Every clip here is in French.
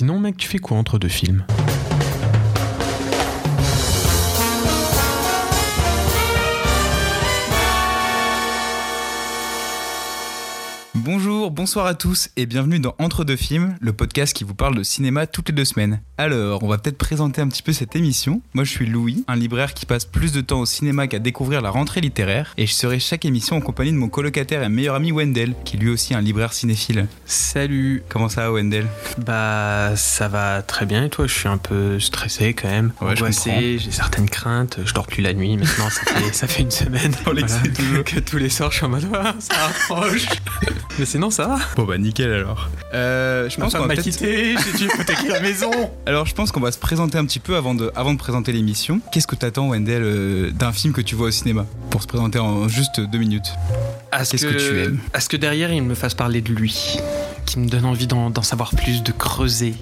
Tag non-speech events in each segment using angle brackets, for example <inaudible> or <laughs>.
Sinon, mec, tu fais quoi entre deux films? Bonsoir à tous et bienvenue dans Entre deux films, le podcast qui vous parle de cinéma toutes les deux semaines. Alors, on va peut-être présenter un petit peu cette émission. Moi, je suis Louis, un libraire qui passe plus de temps au cinéma qu'à découvrir la rentrée littéraire, et je serai chaque émission en compagnie de mon colocataire et meilleur ami Wendell, qui est lui aussi un libraire cinéphile. Salut Comment ça va, Wendell? Bah, ça va très bien et toi? Je suis un peu stressé quand même, Ouais, je angoissé, j'ai certaines craintes, je dors plus la nuit maintenant, ça fait, ça fait une semaine. <laughs> On que tous les soirs je suis en mode Ah, ça approche. <laughs> Mais sinon ça va. Bon bah nickel alors. Euh, je Ma pense qu'on va quitté, j'ai dû hypothéquer la maison. Alors je pense qu'on va se présenter un petit peu avant de, avant de présenter l'émission. Qu'est-ce que t'attends Wendell euh, d'un film que tu vois au cinéma? Pour se présenter en juste deux minutes. À ce Qu'est-ce que tu aimes À ce que derrière il me fasse parler de lui, qui me donne envie d'en d'en savoir plus, de creuser?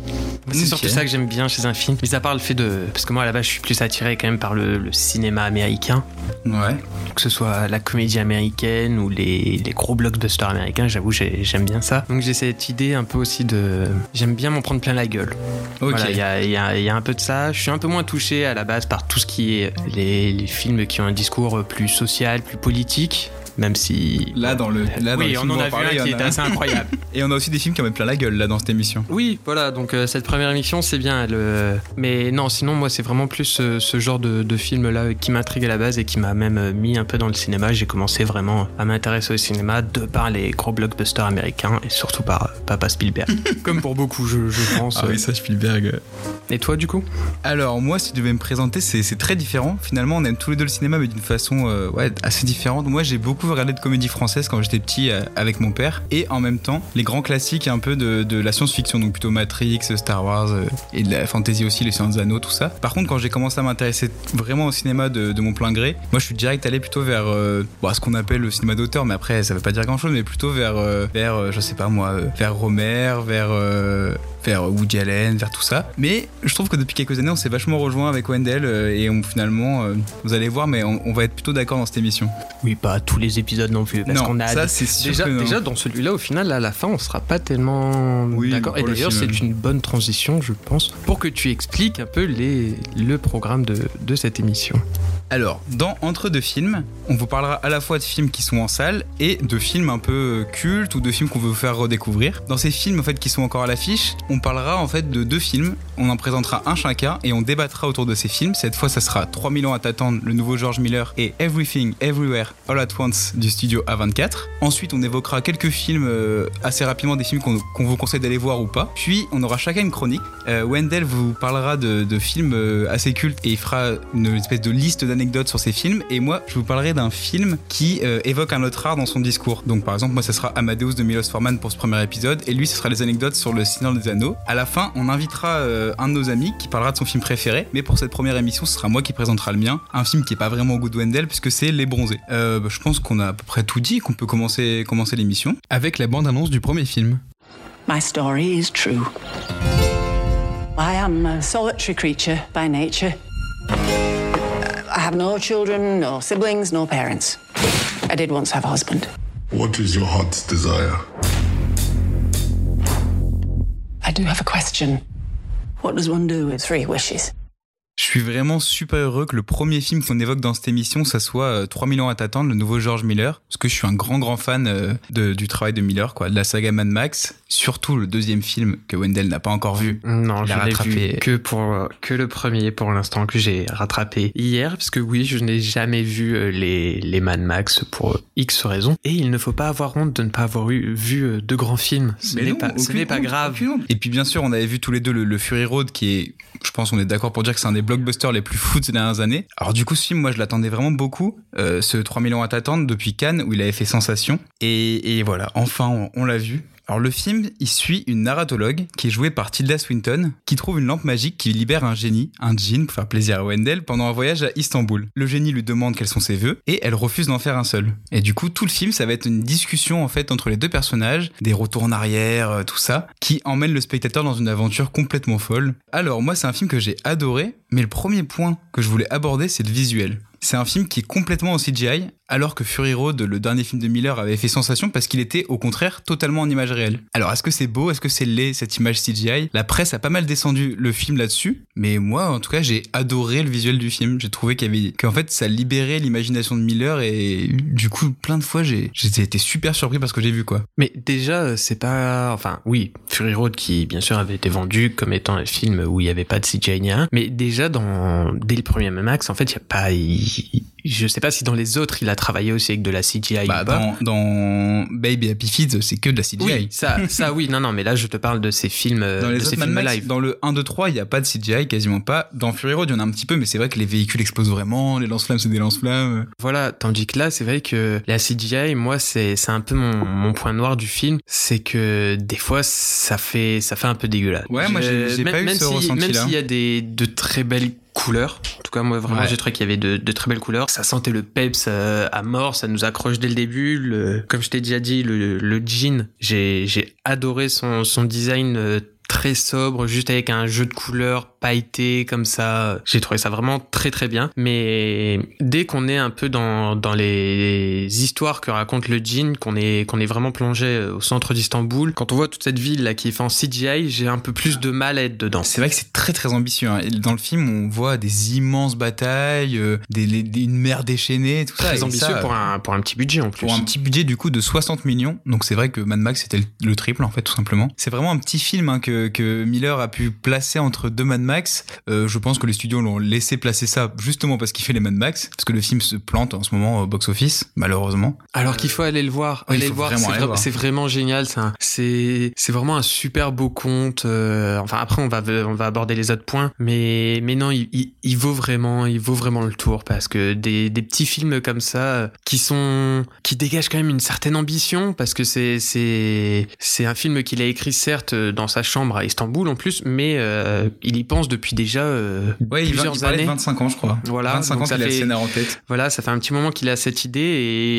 C'est surtout ça que j'aime bien chez un film, mis à part le fait de. Parce que moi à la base je suis plus attiré quand même par le, le cinéma américain. Ouais. que ce soit la comédie américaine ou les, les gros blockbusters américains, j'avoue, j'ai- j'aime bien ça. Donc j'ai cette idée un peu aussi de... J'aime bien m'en prendre plein la gueule. Ok. Voilà, il y, a, il y a- il y a un peu de ça. Je suis un peu moins touché à la base par tout ce qui est les, les films qui ont un discours plus social, plus politique. Même si... Là dans le là dans oui, on en a on vu un qui a- assez incroyable. <laughs> Et on a aussi des films qui en mettent plein la gueule là dans cette émission. Oui, voilà, donc euh, cette première émission, c'est bien. elle, euh, Mais non, sinon, moi, c'est vraiment plus euh, ce genre de, de film-là qui m'intrigue à la base et qui m'a même euh, mis un peu dans le cinéma. J'ai commencé vraiment à m'intéresser au cinéma de par les gros blockbusters américains et surtout par euh, Papa Spielberg. <laughs> Comme pour beaucoup, je, je pense. Ah oui, ça Spielberg. Et toi, du coup? Alors moi, si tu devais me présenter, c'est c'est très différent. Finalement, on aime tous les deux le cinéma, mais d'une façon euh, ouais, assez différente. Moi, j'ai beaucoup regardé de comédies françaises quand j'étais petit euh, avec mon père, et en même temps, les grands classiques un peu de, de la science-fiction, donc plutôt Matrix, Star Wars, euh, et de la fantasy aussi, les des Anneaux, tout ça. Par contre, quand j'ai commencé à m'intéresser vraiment au cinéma de, de mon plein gré, moi, je suis direct allé plutôt vers euh, ce qu'on appelle le cinéma d'auteur, mais après, ça veut pas dire grand-chose, mais plutôt vers, euh, vers euh, je sais pas moi, euh, vers Romer, vers... euh, vers Woody Allen, vers tout ça. Mais je trouve que depuis quelques années, on s'est vachement rejoint avec Wendell euh, et on finalement, euh, vous allez voir, mais on, on va être plutôt d'accord dans cette émission. Oui, pas tous les épisodes non plus. Parce non, qu'on a ça c'est sûr Déjà, que non. déjà dans celui-là, au final, à la fin, on sera pas tellement Oui, d'accord. Et d'ailleurs, c'est une bonne transition, je pense, pour que tu expliques un peu les, le programme de, de cette émission. Alors, dans Entre deux films, on vous parlera à la fois de films qui sont en salle et de films un peu cultes ou de films qu'on veut vous faire redécouvrir. Dans ces films en fait qui sont encore à l'affiche, on parlera en fait de deux films, on en présentera un chacun et on débattra autour de ces films. Cette fois, ça sera 3000 ans à t'attendre, le nouveau George Miller et Everything Everywhere All at Once du studio A24. Ensuite, on évoquera quelques films euh, assez rapidement, des films qu'on vous conseille d'aller voir ou pas. Puis, on aura chacun une chronique. Euh, Wendell vous parlera de, films euh, assez cultes et il fera une espèce de liste d'anecdotes sur ces films. Et moi, je vous parlerai d'un film qui évoque un autre art dans son discours. Donc, par exemple, moi, ça sera Amadeus de Milos Forman pour ce premier épisode. Et lui, ce sera les anecdotes sur le Seigneur des Anneaux. À la fin, on invitera euh, un de nos amis qui parlera de son film préféré. Mais pour cette première émission, ce sera moi qui présentera le mien. Un film qui est pas vraiment au goût de Wendell puisque c'est Les Bronzés. Euh, bah, je pense qu'on a à peu près tout dit, qu'on peut commencer, commencer l'émission. avec la bande-annonce du premier film. My story is true. I am a solitary creature by nature. I have no children, no siblings, no parents. I did once have a husband. What is your heart's desire? I do have a question. What does one do with three wishes? Je suis vraiment super heureux que le premier film qu'on évoque dans cette émission, ça soit euh, 3000 ans à t'attendre, le nouveau George Miller. Parce que je suis un grand, grand fan euh, de- du travail de Miller, quoi, de la saga Mad Max. Surtout le deuxième film que Wendell n'a pas encore vu. Non, je l'ai rattrapé. vu que pour euh, que le premier pour l'instant que j'ai rattrapé hier parce que oui, je n'ai jamais vu euh, les les Mad Max pour euh, X raisons et il ne faut pas avoir honte de ne pas avoir eu, vu euh, de grands films. Ce n'est pas ce pas grave. Et puis bien sûr, on avait vu tous les deux le, le Fury Road qui est, je pense, on est d'accord pour dire que c'est un des blockbusters les plus fous de ces dernières années. Alors du coup, ce film, moi, je l'attendais vraiment beaucoup. Euh, ce 3000 ans à t'attendre depuis Cannes où il avait fait sensation. Et, voilà, enfin, on, on l'a vu. Alors le film, il suit une narratologue qui est jouée par Tilda Swinton, qui trouve une lampe magique qui libère un génie, un djinn, pour faire plaisir à Wendell, pendant un voyage à Istanbul. Le génie lui demande quels sont ses vœux, et elle refuse d'en faire un seul. Et du coup, tout le film, ça va être une discussion en fait entre les deux personnages, des retours en arrière, euh, tout ça, qui emmène le spectateur dans une aventure complètement folle. Alors moi, c'est un film que j'ai adoré, Mais le premier point que je voulais aborder, c'est le visuel. C'est un film qui est complètement en CGI, alors que Fury Road, le dernier film de Miller, avait fait sensation parce qu'il était au contraire totalement en image réelle. Alors est-ce que c'est beau, est-ce que c'est laid cette image CGI La presse a pas mal descendu le film là-dessus, mais moi en tout cas j'ai adoré le visuel du film. J'ai trouvé qu'en fait ça libérait l'imagination de Miller et du coup plein de fois j'ai, été super surpris par ce que j'ai vu quoi. Mais déjà c'est pas, enfin oui, Fury Road qui bien sûr avait été vendu comme étant un film où il y avait pas de CGI mais déjà dans dès le premier Max en fait il y a pas je sais pas si dans les autres il a travaillé aussi avec de la CGI bah, ou pas. dans, dans Baby Happy Feet, c'est que de la CGI. Oui, ça, ça oui, non, non, mais là je te parle de ces films, euh, Dans les de ces autres films Max, live. dans le 1, 2, 3, il n'y a pas de CGI, quasiment pas. Dans Fury Road, il y en a un petit peu, mais c'est vrai que les véhicules explosent vraiment, les lance-flammes, c'est des lance-flammes. Voilà, tandis que là, c'est vrai que la CGI, moi, c'est c'est un peu mon, mon point noir du film, c'est que des fois, ça fait ça fait un peu dégueulasse. Ouais, moi, j'ai- même, pas eu même ce si- ressenti-là. Même s'il y a des de très belles couleurs. En tout cas, moi, vraiment, Ouais. j'ai trouvé qu'il y avait de, de très belles couleurs. Ça sentait le peps euh, à mort, ça nous accroche dès le début. Le, comme je t'ai déjà dit, le, le jean, j'ai j'ai adoré son, son design euh, très sobre, juste avec un jeu de couleurs pailleté comme ça. J'ai trouvé ça vraiment très très bien. Mais dès qu'on est un peu dans, dans les histoires que raconte le jean, qu'on est, qu'on est vraiment plongé euh, au centre d'Istanbul, quand on voit toute cette ville là qui est faite en CGI, j'ai un peu plus de mal à être dedans. C'est vrai que c'est très très ambitieux. hein. Dans le film, on voit des immenses batailles, euh, des, les- des- une mer déchaînée, tout ça. Très ambitieux ça, pour, un, pour un petit budget en plus. Pour un petit budget du coup de 60 millions, donc c'est vrai que Mad Max c'était le, le triple en fait tout simplement. C'est vraiment un petit film hein, que, que Miller a pu placer entre deux Mad Max. Euh, je pense que les studios l'ont laissé placer ça justement parce qu'il fait les Mad Max, parce que le film se plante en ce moment au box-office malheureusement. Alors qu'il faut aller le voir. Le c'est aller vra- voir. c'est vraiment génial. C'est vraiment un super beau conte. euh, enfin après on va on va aborder les autres points, mais mais non il, il, il vaut vraiment il vaut vraiment le tour parce que des, des petits films comme ça euh, qui sont qui dégagent quand même une certaine ambition parce que c'est c'est c'est un film qu'il a écrit certes dans sa chambre à Istanbul en plus, mais euh, il y pense depuis déjà euh, Ouais, il, va- plusieurs il de années. 25 ans je crois. Voilà, 25 donc ans qu'il a le fait- scénar en tête. Voilà, ça fait un petit moment qu'il a cette idée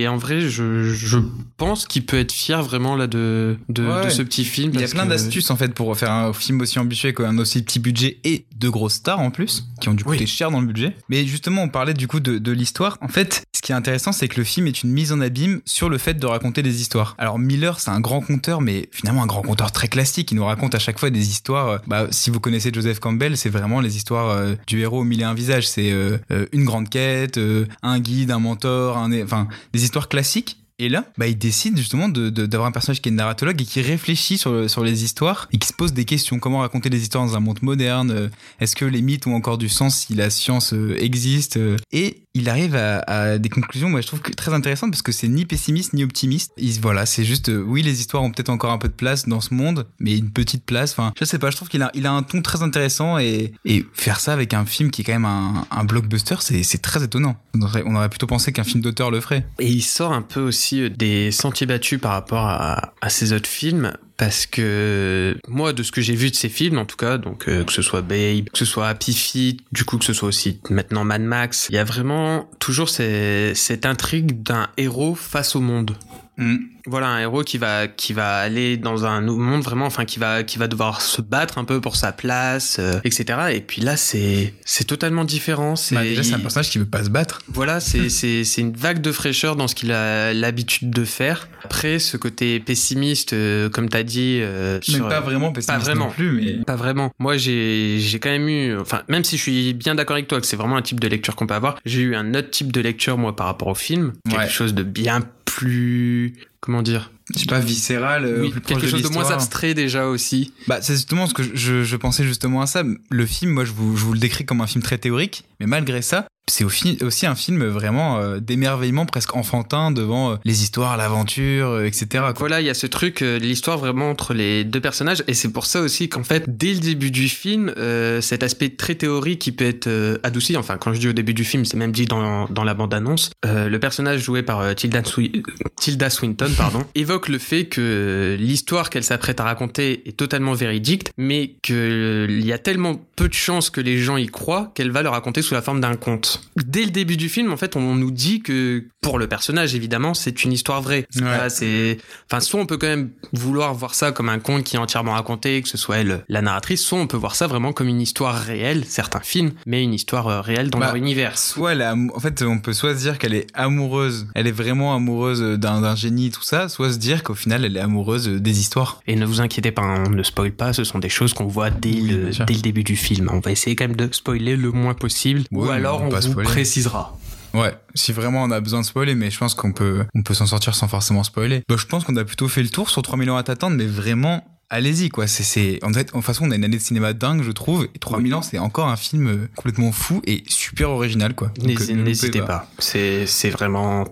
et en vrai, je, je pense qu'il peut être fier vraiment là de, de, Ouais. de ce petit film. Il y a plein que- d'astuces en fait pour faire un film aussi ambitieux avec un aussi petit budget et de grosses stars en plus qui ont dû coûter Oui. cher dans le budget. Mais justement, on parlait du coup de, de l'histoire. En fait, ce qui est intéressant, c'est que le film est une mise en abîme sur le fait de raconter des histoires. Alors Miller, c'est un grand conteur, mais finalement un grand conteur très classique. Il nous raconte à chaque des histoires. euh, Bah, si vous connaissez Joseph Campbell, c'est vraiment les histoires euh, du héros au mille et un visages. C'est euh, euh, une grande quête, un guide, un mentor, un, enfin des histoires classiques. Et là, bah, il décide justement d'avoir un personnage qui est narratologue et qui réfléchit sur, sur les histoires et qui se pose des questions. Comment raconter les histoires dans un monde moderne? Euh, Est-ce que les mythes ont encore du sens si la science euh, existe? Euh, Et il arrive à, des conclusions, moi je trouve que très intéressantes parce que c'est ni pessimiste ni optimiste. Il, voilà, c'est juste, oui, les histoires ont peut-être encore un peu de place dans ce monde, mais une petite place. Enfin, je sais pas, je trouve qu'il a, il a un ton très intéressant et, et faire ça avec un film qui est quand même un, blockbuster, c'est très étonnant. On aurait plutôt pensé qu'un film d'auteur le ferait. Et il sort un peu aussi euh, des sentiers battus par rapport à, ses autres films. Parce que moi, de ce que j'ai vu de ces films, en tout cas, donc euh, que ce soit Babe, que ce soit Happy Feet, du coup que ce soit aussi maintenant Mad Max, il y a vraiment toujours ces- cette intrigue d'un héros face au monde. Mm. Voilà un héros qui va qui va aller dans un nouveau monde vraiment enfin qui va qui va devoir se battre un peu pour sa place euh, etc et puis là c'est c'est totalement différent c'est Bah, déjà, c'est un personnage qui veut pas se battre. voilà, c'est <laughs> c'est c'est une vague de fraîcheur dans ce qu'il a l'habitude de faire. Après, ce côté pessimiste, euh, comme t'as dit, euh, sur- pas vraiment pessimiste vraiment. non plus, mais pas vraiment. Moi, j'ai j'ai quand même eu, enfin, même si je suis bien d'accord avec toi que c'est vraiment un type de lecture qu'on peut avoir, j'ai eu un autre type de lecture moi par rapport au film, quelque Ouais. chose de bien plus, comment dire, je sais pas viscéral. euh, oui, plus proche quelque chose de moins l'histoire. abstrait déjà aussi. Bah, c'est justement ce que je- je, je pensais justement à ça. Le film, moi, je vous, je vous le décris comme un film très théorique, mais malgré ça, c'est aussi un film vraiment euh, d'émerveillement presque enfantin devant euh, les histoires, l'aventure, euh, etc. quoi. Voilà, il y a ce truc, l'histoire vraiment entre les deux personnages, et c'est pour ça aussi qu'en fait, dès le début du film, euh, cet aspect très théorique qui peut être euh, adouci, enfin quand je dis au début du film, c'est même dit dans, dans la bande-annonce, euh, le personnage joué par Tilda, Swi- Tilda Swinton, pardon, <laughs> évoque le fait que l'histoire qu'elle s'apprête à raconter est totalement véridique, mais qu'il y a tellement peu de chances que les gens y croient qu'elle va le raconter sous la forme d'un conte. Dès le début du film, en fait, on nous dit que pour le personnage, évidemment, c'est une histoire vraie. C'est Ouais. pas- c'est, enfin, soit on peut quand même vouloir voir ça comme un conte qui est entièrement raconté, que ce soit elle, la narratrice, soit on peut voir ça vraiment comme une histoire réelle, certains films, mais une histoire euh, réelle dans Bah, leur univers. Soit elle en fait, on peut soit se dire qu'elle est amoureuse, elle est vraiment amoureuse d'un génie, tout ça, soit se dire qu'au final, elle est amoureuse des histoires. Et ne vous inquiétez pas, on ne spoil pas, ce sont des choses qu'on voit dès, Oui, le, dès début du film. On va essayer quand même de spoiler le moins possible, Ouais, ou alors on vous spoiler. précisera. Ouais, si vraiment on a besoin de spoiler, mais je pense qu'on peut, on peut s'en sortir sans forcément spoiler. Bah, je pense qu'on a plutôt fait le tour sur 3000 ans à t'attendre, mais vraiment, allez-y, quoi. C'est, c'est, en fait, de toute façon, on a une année de cinéma dingue, je trouve, et 3000 ans, c'est encore un film euh, complètement fou et super original, quoi. Euh, ne N'hésitez loupez pas, c'est c'est vraiment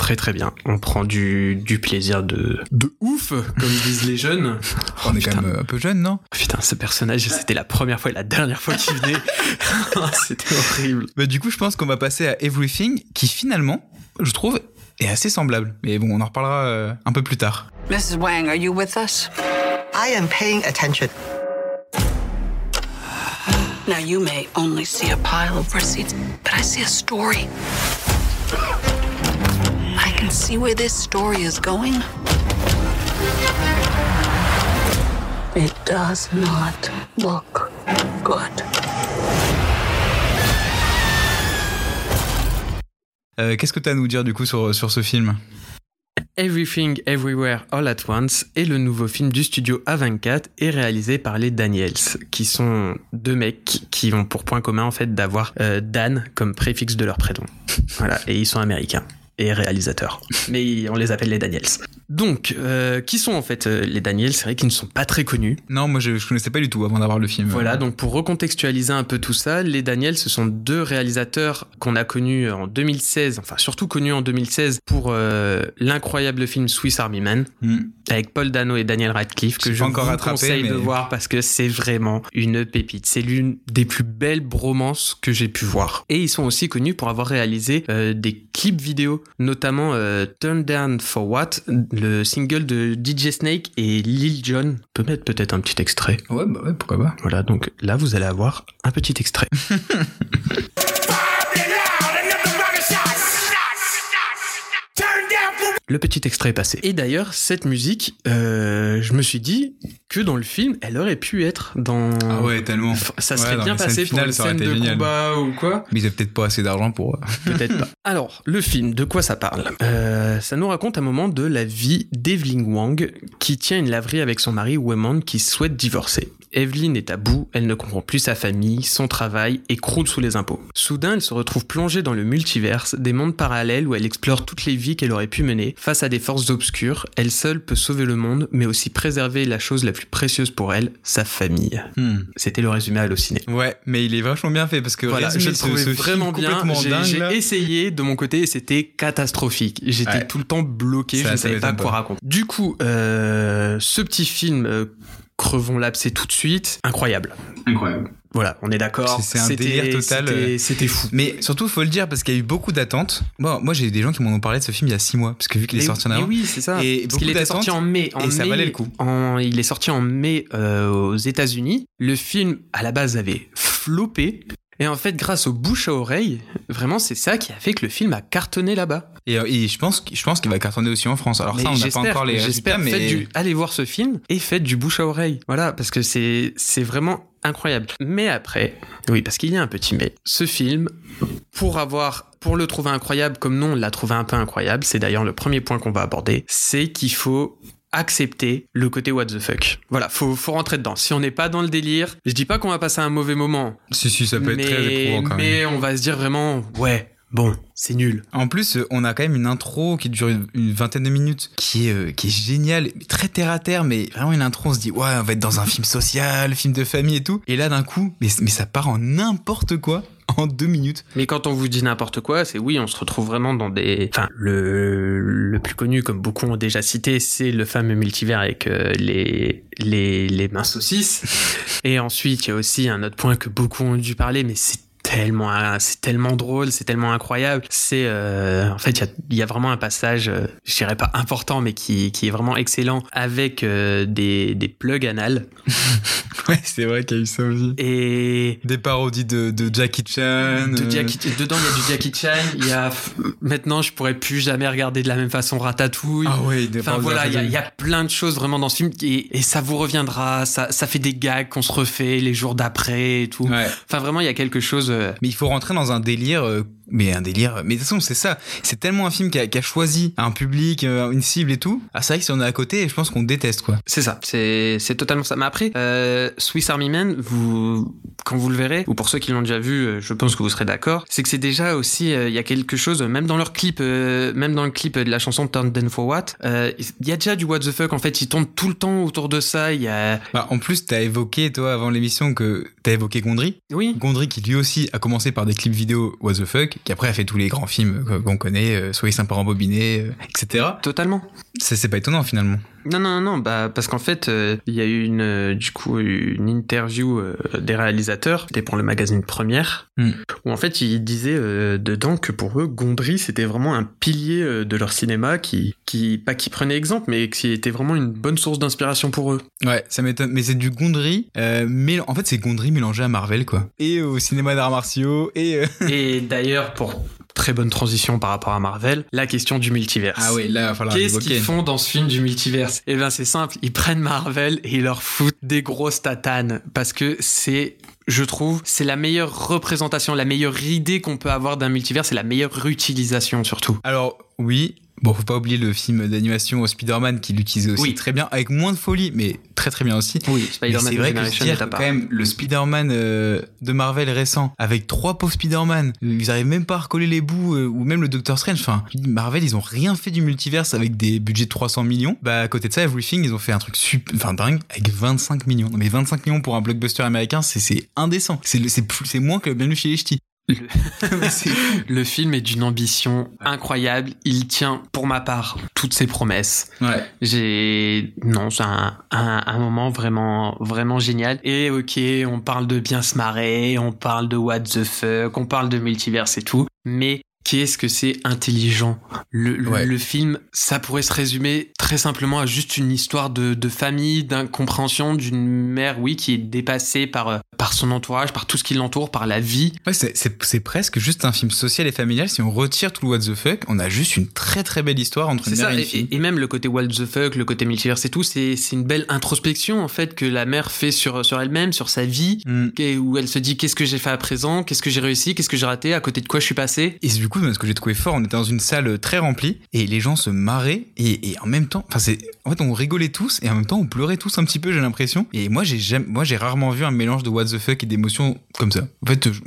très très bien. On prend du, du plaisir de, de ouf, comme disent les jeunes. <laughs> On est putain. quand même euh, un peu jeune, non? Putain, ce personnage, c'était la première fois et la dernière fois qu'il venait. <laughs> c'était horrible. Bah, du coup, je pense qu'on va passer à Everything, qui finalement, je trouve, est assez semblable. Mais bon, on en reparlera euh, un peu plus tard. Mrs. Wang, are you with us? I am paying attention. Now, you may only see a pile of receipts, but I see a story. See where this story is going? It does not look good. Euh, qu'est-ce que tu as à nous dire, du coup, sur, sur ce film? Everything Everywhere All at Once est le nouveau film du studio A24 et réalisé par les Daniels, qui sont deux mecs qui ont pour point commun en fait d'avoir euh, Dan comme préfixe de leur prénom. <laughs> Voilà, et ils sont américains et réalisateurs. <laughs> Mais on les appelle les Daniels. Donc, euh, qui sont en fait euh, les Daniels? C'est vrai qu'ils ne sont pas très connus. Non, moi, je, je connaissais pas du tout avant d'avoir le film. Voilà, donc pour recontextualiser un peu tout ça, les Daniels, ce sont deux réalisateurs qu'on a connus en 2016, enfin surtout connus en 2016 pour euh, l'incroyable film Swiss Army Man Hmm. avec Paul Dano et Daniel Radcliffe que je encore vous rattrapé, conseille de voir parce que c'est vraiment une pépite. C'est l'une des plus belles bromances que j'ai pu voir. Et ils sont aussi connus pour avoir réalisé euh, des clips vidéo, notamment Turn Down for What, le single de DJ Snake et Lil Jon. On peut mettre peut-être un petit extrait. Ouais, bah ouais, pourquoi pas. Voilà, donc là vous allez avoir un petit extrait. <laughs> Le petit extrait est passé. Et d'ailleurs, cette musique, euh, je me suis dit que dans le film, elle aurait pu être dans. Ah ouais, tellement. Ça serait bien passé pour une scène de génial. combat ou quoi. Mais ils avaient peut-être pas assez d'argent pour. euh, <laughs> Peut-être pas. Alors, le film, de quoi ça parle? Euh, Ça nous raconte un moment de la vie d'Evelyn Wang, qui tient une laverie avec son mari Wemon, qui souhaite divorcer. Evelyn est à bout, elle ne comprend plus sa famille, son travail et croule sous les impôts. Soudain, elle se retrouve plongée dans le multiverse, des mondes parallèles où elle explore toutes les vies qu'elle aurait pu mener. Face à des forces obscures, elle seule peut sauver le monde, mais aussi préserver la chose la plus précieuse pour elle, sa famille. hmm. C'était le résumé à Allociné. Ouais, mais il est vachement bien fait parce que Voilà, je le trouvais vraiment bien. J'ai essayé de mon côté et c'était catastrophique. J'étais Ouais. tout le temps bloqué, Ça, je ne savais pas quoi raconter. Du coup, euh, ce petit film, euh, crevons l'abcès tout de suite, incroyable. Incroyable. Voilà, on est d'accord. C'est- un C'était- délire total, c'était- euh. C'était fou. Mais surtout, faut le dire parce qu'il y a eu beaucoup d'attentes. Bon, moi, j'ai des gens qui m'en ont parlé de ce film il y a six mois parce que vu qu'il est sorti en avant. oui, c'est ça. Et Parce qu'il était sorti en mai. En et ça valait le coup. en- il est sorti en mai euh, aux États-Unis. Le film, à la base, avait floppé. Et en fait, grâce au bouche à oreille, vraiment, c'est ça qui a fait que le film a cartonné là-bas. Et, euh, et je pense, je pense qu'il va cartonner aussi en France. Alors Mais ça, on n'a pas encore les résultats, J'espère, mais faites du, allez voir ce film et faites du bouche à oreille. Voilà, parce que c'est, c'est vraiment incroyable. Mais après, oui, parce qu'il y a un petit mais. Ce film, pour avoir, pour le trouver incroyable, comme nous on l'a trouvé un peu incroyable, c'est d'ailleurs le premier point qu'on va aborder, c'est qu'il faut accepter le côté what the fuck. Voilà, faut, faut rentrer dedans. Si on n'est pas dans le délire, je dis pas qu'on va passer un mauvais moment, si, si, ça peut mais, être très éprouvant quand même. mais on va se dire vraiment, ouais, bon, c'est nul. En plus, on a quand même une intro qui dure une, une vingtaine de minutes, qui est, euh, qui est géniale, très terre à terre, mais vraiment une intro, on se dit, ouais, on va être dans un film social, film de famille et tout. Et là, d'un coup, mais, mais ça part en n'importe quoi <laughs> en deux minutes. Mais quand on vous dit n'importe quoi, c'est oui, on se retrouve vraiment dans des. Enfin, le, le plus connu, comme beaucoup ont déjà cité, c'est le fameux multivers avec euh, les, les, les mains saucisses. <laughs> Et ensuite, il y a aussi un autre point que beaucoup ont dû parler, mais c'est tellement, c'est tellement drôle, c'est tellement incroyable. C'est, euh, en fait, il y a, y a, vraiment un passage, euh, je dirais pas important, mais qui, qui est vraiment excellent avec euh, des, des plugs anal. <laughs> ouais, c'est vrai qu'il y a eu ça aussi. Et des parodies de, de Jackie Chan. De Jackie, dedans, il y a du Jackie Chan. Il y a maintenant, je pourrais plus jamais regarder de la même façon Ratatouille. Ah ouais. Enfin voilà, il y, a, y, a plein de choses vraiment dans ce film et, et ça vous reviendra. Ça, ça fait des gags qu'on se refait les jours d'après et tout. Ouais. Enfin vraiment, il y a quelque chose. Mais il faut rentrer dans un délire euh, mais un délire. Mais de toute façon, c'est ça. C'est tellement un film qui a, qui a, choisi un public, euh, une cible et tout. Ah, c'est vrai que si on est à côté, je pense qu'on déteste, quoi. C'est ça. C'est, c'est totalement ça. Mais après, euh, Swiss Army Man, vous, quand vous le verrez, ou pour ceux qui l'ont déjà vu, euh, je pense que vous serez d'accord, c'est que c'est déjà aussi, il y a quelque chose, même dans leur clip, même dans le clip de la chanson Turn Down for What, il y a déjà du what the fuck. En fait, ils tournent tout le temps autour de ça. Il y a. Bah, en plus, t'as évoqué, toi, avant l'émission, que t'as évoqué Gondry. Oui. Gondry qui lui aussi a commencé par des clips vidéo what the fuck, qui après a fait tous les grands films qu'on connaît, euh, Soyez sympa rembobiné, euh, etc. Totalement. C'est pas étonnant finalement. Non, non, non, bah, parce qu'en fait, euh, il y a eu une, euh, du coup, une interview euh, des réalisateurs, c'était pour le magazine Première, mm. où en fait, ils disaient dedans que pour eux, Gondry, c'était vraiment un pilier de leur cinéma qui, qui, pas qui prenait exemple, mais qui était vraiment une bonne source d'inspiration pour eux. Ouais, ça m'étonne, mais c'est du Gondry, mais en fait, c'est Gondry mélangé à Marvel, quoi. Et au cinéma d'arts martiaux, et. et d'ailleurs, pour très bonne transition par rapport à Marvel, la question du multiverse. Ah oui, là, il va falloir Qu'est-ce qu'ils font dans ce film du multiverse? Eh bien, c'est simple, ils prennent Marvel et ils leur foutent des grosses tatanes parce que c'est je trouve, c'est la meilleure représentation, la meilleure idée qu'on peut avoir d'un multivers, c'est la meilleure utilisation surtout. Alors oui, Bon, faut pas oublier le film d'animation Spider-Man qui l'utilisait aussi oui. très bien, avec moins de folie, mais très très bien aussi. Oui, Spider-Man C'est vrai que je dire, quand même, le Spider-Man euh, de Marvel récent, avec trois pauvres Spider-Man, ils arrivent même pas à recoller les bouts, euh, ou même le Doctor Strange. Enfin, Marvel, ils ont rien fait du multiverse avec des budgets de 300 millions. Bah, à côté de ça, Everything, ils ont fait un truc super, enfin dingue, avec 25 millions. Non, mais 25 millions pour un blockbuster américain, c'est indécent. C'est moins que Bienvenue chez les Ch'tis. Le... <laughs> le, film est d'une ambition incroyable. Il tient, pour ma part, toutes ses promesses. Ouais. J'ai non, c'est un, un, un, moment vraiment vraiment génial. Et ok, on parle de bien se marrer, on parle de what the fuck, on parle de multiverse et tout. Mais qu'est-ce que c'est intelligent? Le, le, ouais. le, film, ça pourrait se résumer très simplement à juste une histoire de, de famille, d'incompréhension d'une mère, oui, qui est dépassée par, par son entourage, par tout ce qui l'entoure, par la vie. Ouais, c'est presque juste un film social et familial. Si on retire tout le what the fuck, on a juste une très très belle histoire entre une mère ça, et une et, fille. Et, même le côté what the fuck, le côté multiverse et tout, c'est une belle introspection en fait que la mère fait sur, sur elle-même, sur sa vie, mm. où elle se dit qu'est-ce que j'ai fait à présent, qu'est-ce que j'ai réussi, qu'est-ce que j'ai raté, à côté de quoi je suis passé? Et du coup, ce que j'ai trouvé fort, on était dans une salle très remplie et les gens se marraient et, et en même temps, enfin c'est, en fait, on rigolait tous et en même temps on pleurait tous un petit peu, j'ai l'impression. Et moi, j'ai jamais, moi, j'ai rarement vu un mélange de what the fuck et d'émotions comme ça. En fait, je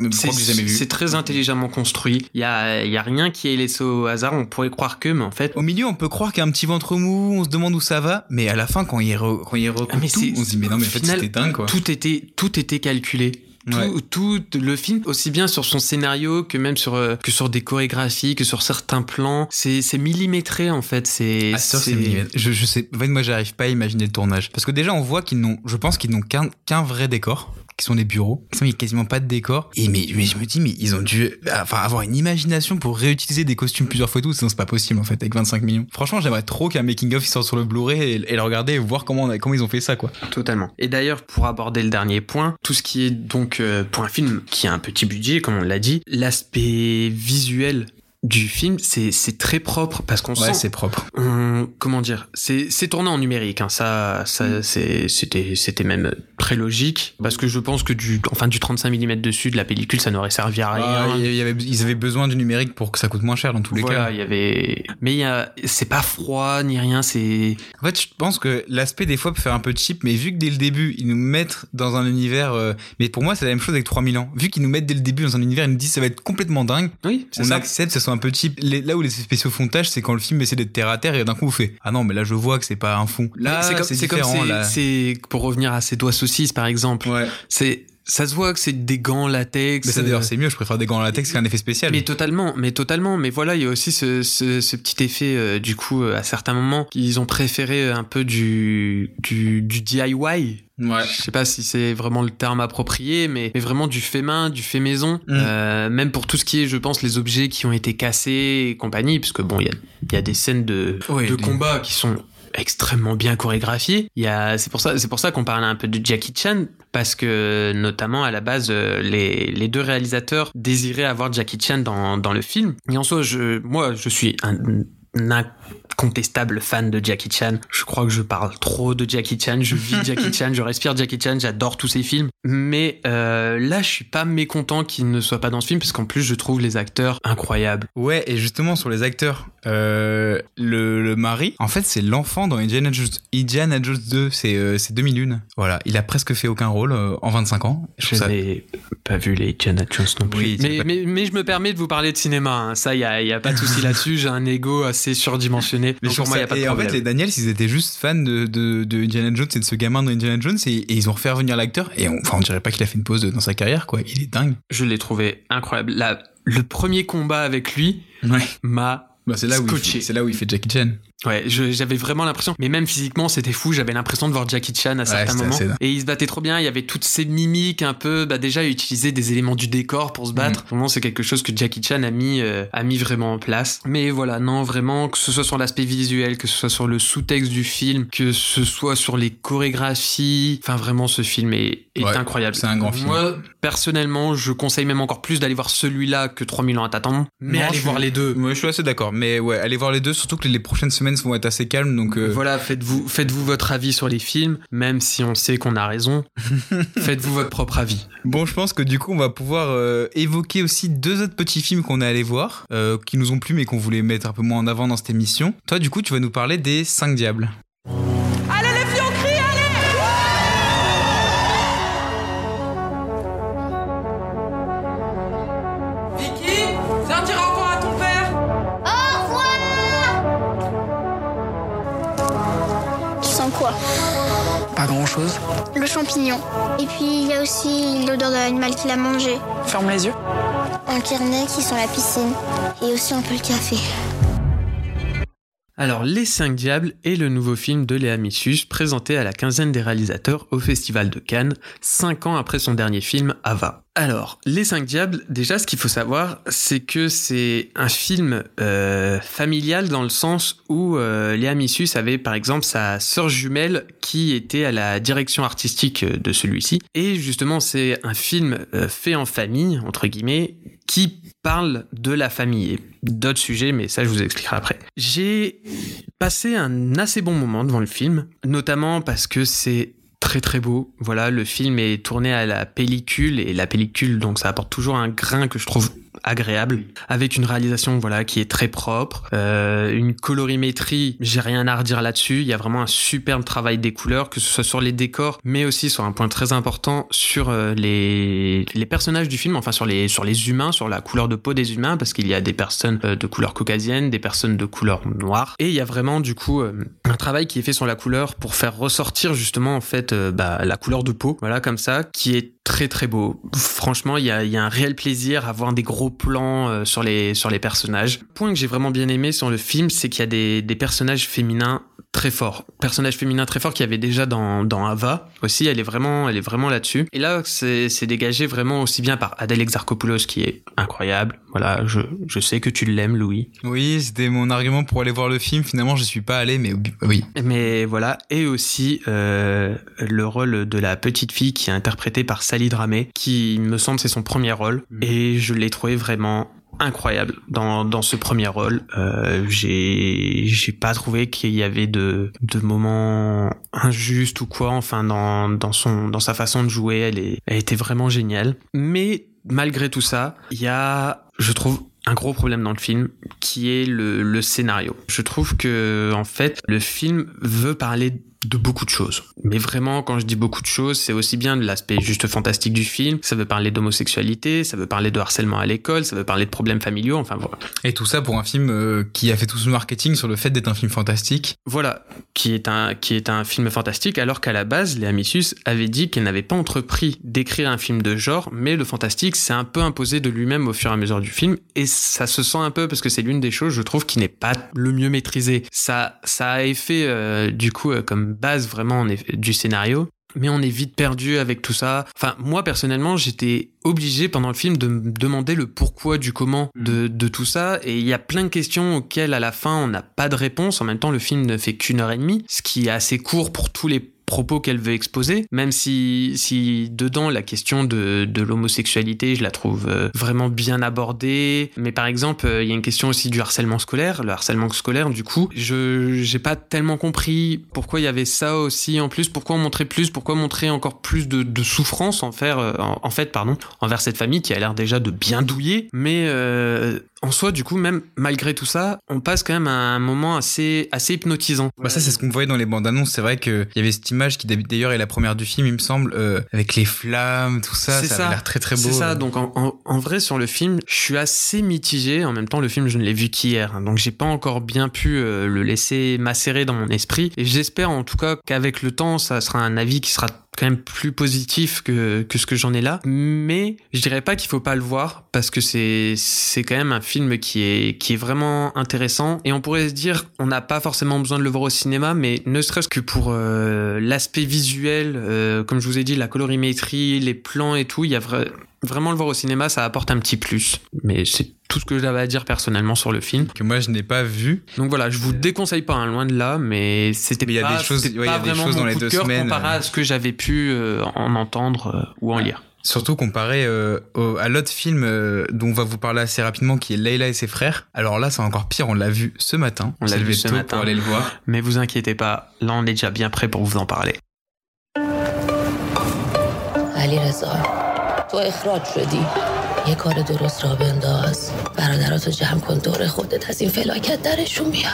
jamais vu. C'est très intelligemment construit. Il y a, y a rien qui est laissé au hasard. On pourrait croire que, mais en fait, au milieu, on peut croire qu'il y a un petit ventre mou. On se demande où ça va, mais à la fin, quand il re, quand il recoupe ah, mais tout, on se dit mais non, mais en fait, c'était dingue quoi. Tout était, tout était calculé. Tout, Ouais. tout le film, aussi bien sur son scénario que même sur euh, que sur des chorégraphies, que sur certains plans, c'est millimétré en fait. C'est Ah. Je, je sais, en fait, moi, j'arrive pas à imaginer le tournage parce que déjà, on voit qu'ils n'ont, je pense qu'ils n'ont qu'un qu'un vrai décor qui sont des bureaux. Il n'y quasiment pas de décor. Et mais, je me dis, mais ils ont dû enfin, avoir une imagination pour réutiliser des costumes plusieurs fois et tout. Sinon, c'est pas possible, en fait, avec 25 millions. Franchement, j'aimerais trop qu'un making-of sorte sur le Blu-ray et, le regarder et voir comment ils ont fait ça, quoi. Totalement. Et d'ailleurs, pour aborder le dernier point, tout ce qui est donc, euh, pour un film qui a un petit budget, comme on l'a dit, l'aspect visuel du film, c'est très propre parce qu'on ouais, sent. c'est propre. On, comment dire C'est tourné en numérique. Hein, ça, ça c'était c'était même très logique parce que je pense que du enfin du 35 mm dessus de la pellicule, ça n'aurait servi à rien. Ah, il y avait, ils avaient besoin du numérique pour que ça coûte moins cher dans tous les voilà, cas. il y avait. Mais c'est pas froid ni rien. C'est. En fait, je pense que l'aspect des fois peut faire un peu cheap, mais vu que dès le début ils nous mettent dans un univers, euh, mais pour moi c'est la même chose avec 3000 ans. Vu qu'ils nous mettent dès le début dans un univers, ils nous disent ça va être complètement dingue. Oui, on ça. accepte, ça soit un peu cheap. Les, là où les spéciaux font tâche, c'est quand le film essaie d'être terre à terre et d'un coup vous fait ah non mais là je vois que c'est pas un fond. Là c'est différent. C'est pour revenir à ces doigts saucisses par exemple. Ouais. C'est ça se voit que c'est des gants latex. Mais ça d'ailleurs c'est mieux, je préfère des gants latex qu'un effet spécial. Mais totalement, mais totalement. Mais voilà, il y a aussi ce, ce, ce petit effet euh, du coup à certains moments ils ont préféré un peu du du, du DIY. Ouais. Je sais pas si c'est vraiment le terme approprié, mais, mais vraiment du fait main, du fait maison. Mm. Euh, même pour tout ce qui est, je pense, les objets qui ont été cassés et compagnie, puisque bon, il y a, y a des scènes de, Ouais, de des- combat qui sont extrêmement bien chorégraphiées. Il y a, c'est pour ça, c'est pour ça qu'on parlait un peu de Jackie Chan, parce que notamment à la base, euh, les, les deux réalisateurs désiraient avoir Jackie Chan dans, dans le film. Et en soi, je, moi, je suis un, un incontestable fan de Jackie Chan. Je crois que je parle trop de Jackie Chan. Je vis <laughs> Jackie Chan, je respire Jackie Chan, j'adore tous ses films. Mais euh, là, je suis pas mécontent qu'il ne soit pas dans ce film, parce qu'en plus, je trouve les acteurs incroyables. Ouais, et justement sur les acteurs, euh, le, le mari, en fait, c'est l'enfant dans Indiana Jones, Indiana Jones 2, c'est euh, 2001. Voilà, il a presque fait aucun rôle euh, en 25 ans. Je Je ça- n'ai pas vu les Indiana Jones non plus. Oui, tu mais, l'as pas- mais, mais je me permets de vous parler de cinéma. hein. Ça, il y a, y a pas de souci <laughs> là-dessus. J'ai un ego assez surdimensionné. Ça- a pas de et en fait, les Daniels, ils étaient juste fans de, de, de Indiana Jones et de ce gamin dans Indiana Jones et, et ils ont refait revenir l'acteur. Et on, enfin, on dirait pas qu'il a fait une pause dans sa carrière, quoi. Il est dingue. Je l'ai trouvé incroyable. La- le premier combat avec lui Ouais. m'a Bah, c'est là où il Scotché. fait, c'est là où il fait Jackie Chan. Ouais, j'avais vraiment l'impression, mais même physiquement, c'était fou. J'avais l'impression de voir Jackie Chan à certains c'était moments. Et il se battait trop bien. Il y avait toutes ces mimiques un peu. Bah déjà, il utilisait des éléments du décor pour se Mm. battre. Vraiment, c'est quelque chose que Jackie Chan a mis, euh, a mis vraiment en place. Mais voilà, non, vraiment, que ce soit sur l'aspect visuel, que ce soit sur le sous-texte du film, que ce soit sur les chorégraphies. Enfin, vraiment, ce film est, est Ouais, incroyable. c'est un grand film. Moi, personnellement, je conseille même encore plus d'aller voir celui-là que 3000 ans à t'attendre. Mais Non, allez voir suis- les deux. Ouais, je suis assez d'accord. Mais ouais, allez voir les deux, surtout que les prochaines semaines vont être assez calmes. Donc, euh, Voilà, faites-vous faites-vous votre avis sur les films, même si on sait qu'on a raison. <laughs> faites-vous votre propre avis. Bon, je pense que du coup, on va pouvoir euh, évoquer aussi deux autres petits films qu'on est allé voir, euh, qui nous ont plu mais qu'on voulait mettre un peu moins en avant dans cette émission. Toi, du coup, tu vas nous parler des 5 diables. Le champignon. Et puis il y a aussi l'odeur de l'animal qui l'a mangé. Ferme les yeux. Un carnet qui sent la piscine. Et aussi un peu le café. Alors, Les Cinq Diables est le nouveau film de Léa Missus, présenté à la quinzaine des réalisateurs au Festival de Cannes, cinq ans après son dernier film, Ava. Alors, Les Cinq Diables, déjà, ce qu'il faut savoir, c'est que c'est un film euh, familial dans le sens où euh, Léa Missus avait, par exemple, sa sœur jumelle qui était à la direction artistique de celui-ci. Et justement, c'est un film euh, fait en famille, entre guillemets, qui parle de la famille et d'autres sujets, mais ça je vous expliquerai après. J'ai passé un assez bon moment devant le film, notamment parce que c'est très très beau. Voilà, le film est tourné à la pellicule et la pellicule donc ça apporte toujours un grain que je trouve agréable avec une réalisation voilà qui est très propre euh, une colorimétrie j'ai rien à redire là-dessus il y a vraiment un superbe travail des couleurs que ce soit sur les décors mais aussi sur un point très important sur euh, les les personnages du film enfin sur les sur les humains sur la couleur de peau des humains parce qu'il y a des personnes euh, de couleur caucasienne des personnes de couleur noire et il y a vraiment du coup euh, un travail qui est fait sur la couleur pour faire ressortir justement en fait bah, la couleur de peau voilà comme ça qui est très très beau. Franchement il y a, il y a un réel plaisir à voir des gros plans euh, sur les sur les personnages. Point que j'ai vraiment bien aimé sur le film c'est qu'il y a des, des personnages féminins très forts. Personnages féminins très forts qu'il y avait déjà dans, dans Ava aussi. Elle est vraiment elle est vraiment là-dessus. Et là c'est c'est dégagé vraiment aussi bien par Adèle Exarchopoulos qui est incroyable. Voilà je, je sais que tu l'aimes Louis. Oui, c'était mon argument pour aller voir le film. Finalement, je suis pas allé, mais oui. mais voilà, et aussi euh, le rôle de la petite fille qui est interprétée par Sally Dramé, qui il me semble c'est son premier rôle, et je l'ai trouvé vraiment incroyable dans, dans ce premier rôle. Euh, j'ai j'ai pas trouvé qu'il y avait de de moments injustes ou quoi. Enfin dans dans son dans sa façon de jouer, elle est elle était vraiment géniale. Mais malgré tout ça, il y a je trouve un gros problème dans le film qui est le, le scénario. Je trouve que en fait le film veut parler de beaucoup de choses. Mais vraiment, quand je dis beaucoup de choses, c'est aussi bien de l'aspect juste fantastique du film, ça veut parler d'homosexualité, ça veut parler de harcèlement à l'école, ça veut parler de problèmes familiaux, enfin voilà. Et tout ça pour un film euh, qui a fait tout ce marketing sur le fait d'être un film fantastique. Voilà, qui est un, qui est un film fantastique, alors qu'à la base, Léa Missus avait dit qu'elle n'avait pas entrepris d'écrire un film de genre, mais le fantastique s'est un peu imposé de lui-même au fur et à mesure du film, et ça se sent un peu parce que c'est l'une des choses, je trouve, qui n'est pas le mieux maîtrisé. Ça, ça a effet, euh, du coup, euh, comme base vraiment du scénario. Mais on est vite perdu avec tout ça. Enfin, moi personnellement, j'étais obligé pendant le film de me demander le pourquoi du comment de, de tout ça. Et il y a plein de questions auxquelles à la fin on n'a pas de réponse. En même temps, le film ne fait qu'une heure et demie, ce qui est assez court pour tous les propos qu'elle veut exposer, même si, si dedans la question de, de l'homosexualité, je la trouve euh, vraiment bien abordée. Mais par exemple, euh, il y a une question aussi du harcèlement scolaire. Le harcèlement scolaire, du coup, je j'ai pas tellement compris pourquoi il y avait ça aussi en plus, pourquoi montrer plus, pourquoi montrer encore plus de, de souffrance en, faire, euh, en, en fait, pardon, envers cette famille qui a l'air déjà de bien douiller. Mais euh, en soi, du coup, même malgré tout ça, on passe quand même à un moment assez, assez hypnotisant. Bah ça c'est ce qu'on voyait dans les bandes annonces. C'est vrai qu'il y avait cette image qui d'ailleurs est la première du film, il me semble, euh, avec les flammes, tout ça. Ça, ça. avait l'air très très beau. C'est ça. Donc en, en- en vrai sur le film, je suis assez mitigé. En même temps, le film je ne l'ai vu qu'hier, hein. donc j'ai pas encore bien pu euh, le laisser macérer dans mon esprit. Et j'espère en tout cas qu'avec le temps, ça sera un avis qui sera quand même plus positif que, que ce que j'en ai là. Mais je dirais pas qu'il faut pas le voir parce que c'est c'est quand même un film qui est qui est vraiment intéressant. Et on pourrait se dire, on n'a pas forcément besoin de le voir au cinéma, mais ne serait-ce que pour euh, l'aspect visuel, euh, comme je vous ai dit, la colorimétrie, les plans et tout, il y a vra- vraiment le voir au cinéma, ça apporte un petit plus. Mais c'est tout ce que j'avais à dire personnellement sur le film. Que moi, je n'ai pas vu. Donc voilà, je vous déconseille pas, hein, loin de là, mais c'était mais pas, y a des choses, ouais, pas y a vraiment des choses dans les deux de semaines. comparé euh. à ce que j'avais pu euh, en entendre euh, ou en lire. Surtout comparé à l'autre film dont on va vous parler assez rapidement, qui est Leila et ses frères. Alors là, c'est encore pire, on l'a vu ce matin. On, l'a vu ce matin. Pour aller le voir. Mais vous inquiétez pas, là, on est déjà bien prêt pour vous en parler. Allez, یه کار درست را بنداز. برادراتو جمع کن دور خودت از این فلاکت درشون بیا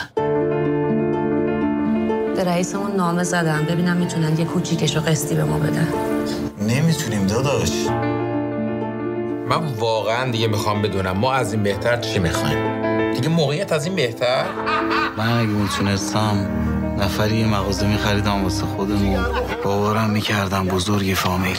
به رئیسمون نامه زدم. ببینم می‌تونن یه کوچیکش رو قسطی به ما بدن. نمی‌تونیم داداش. من واقعا دیگه می‌خوام بدونم ما از این بهتر چی می‌خوایم؟ دیگه موقعیت از این بهتر؟ من اگه می‌تونستم نفری یه مغازه میخریدم واسه خودمون باورم می‌کردم بزرگ فامیل.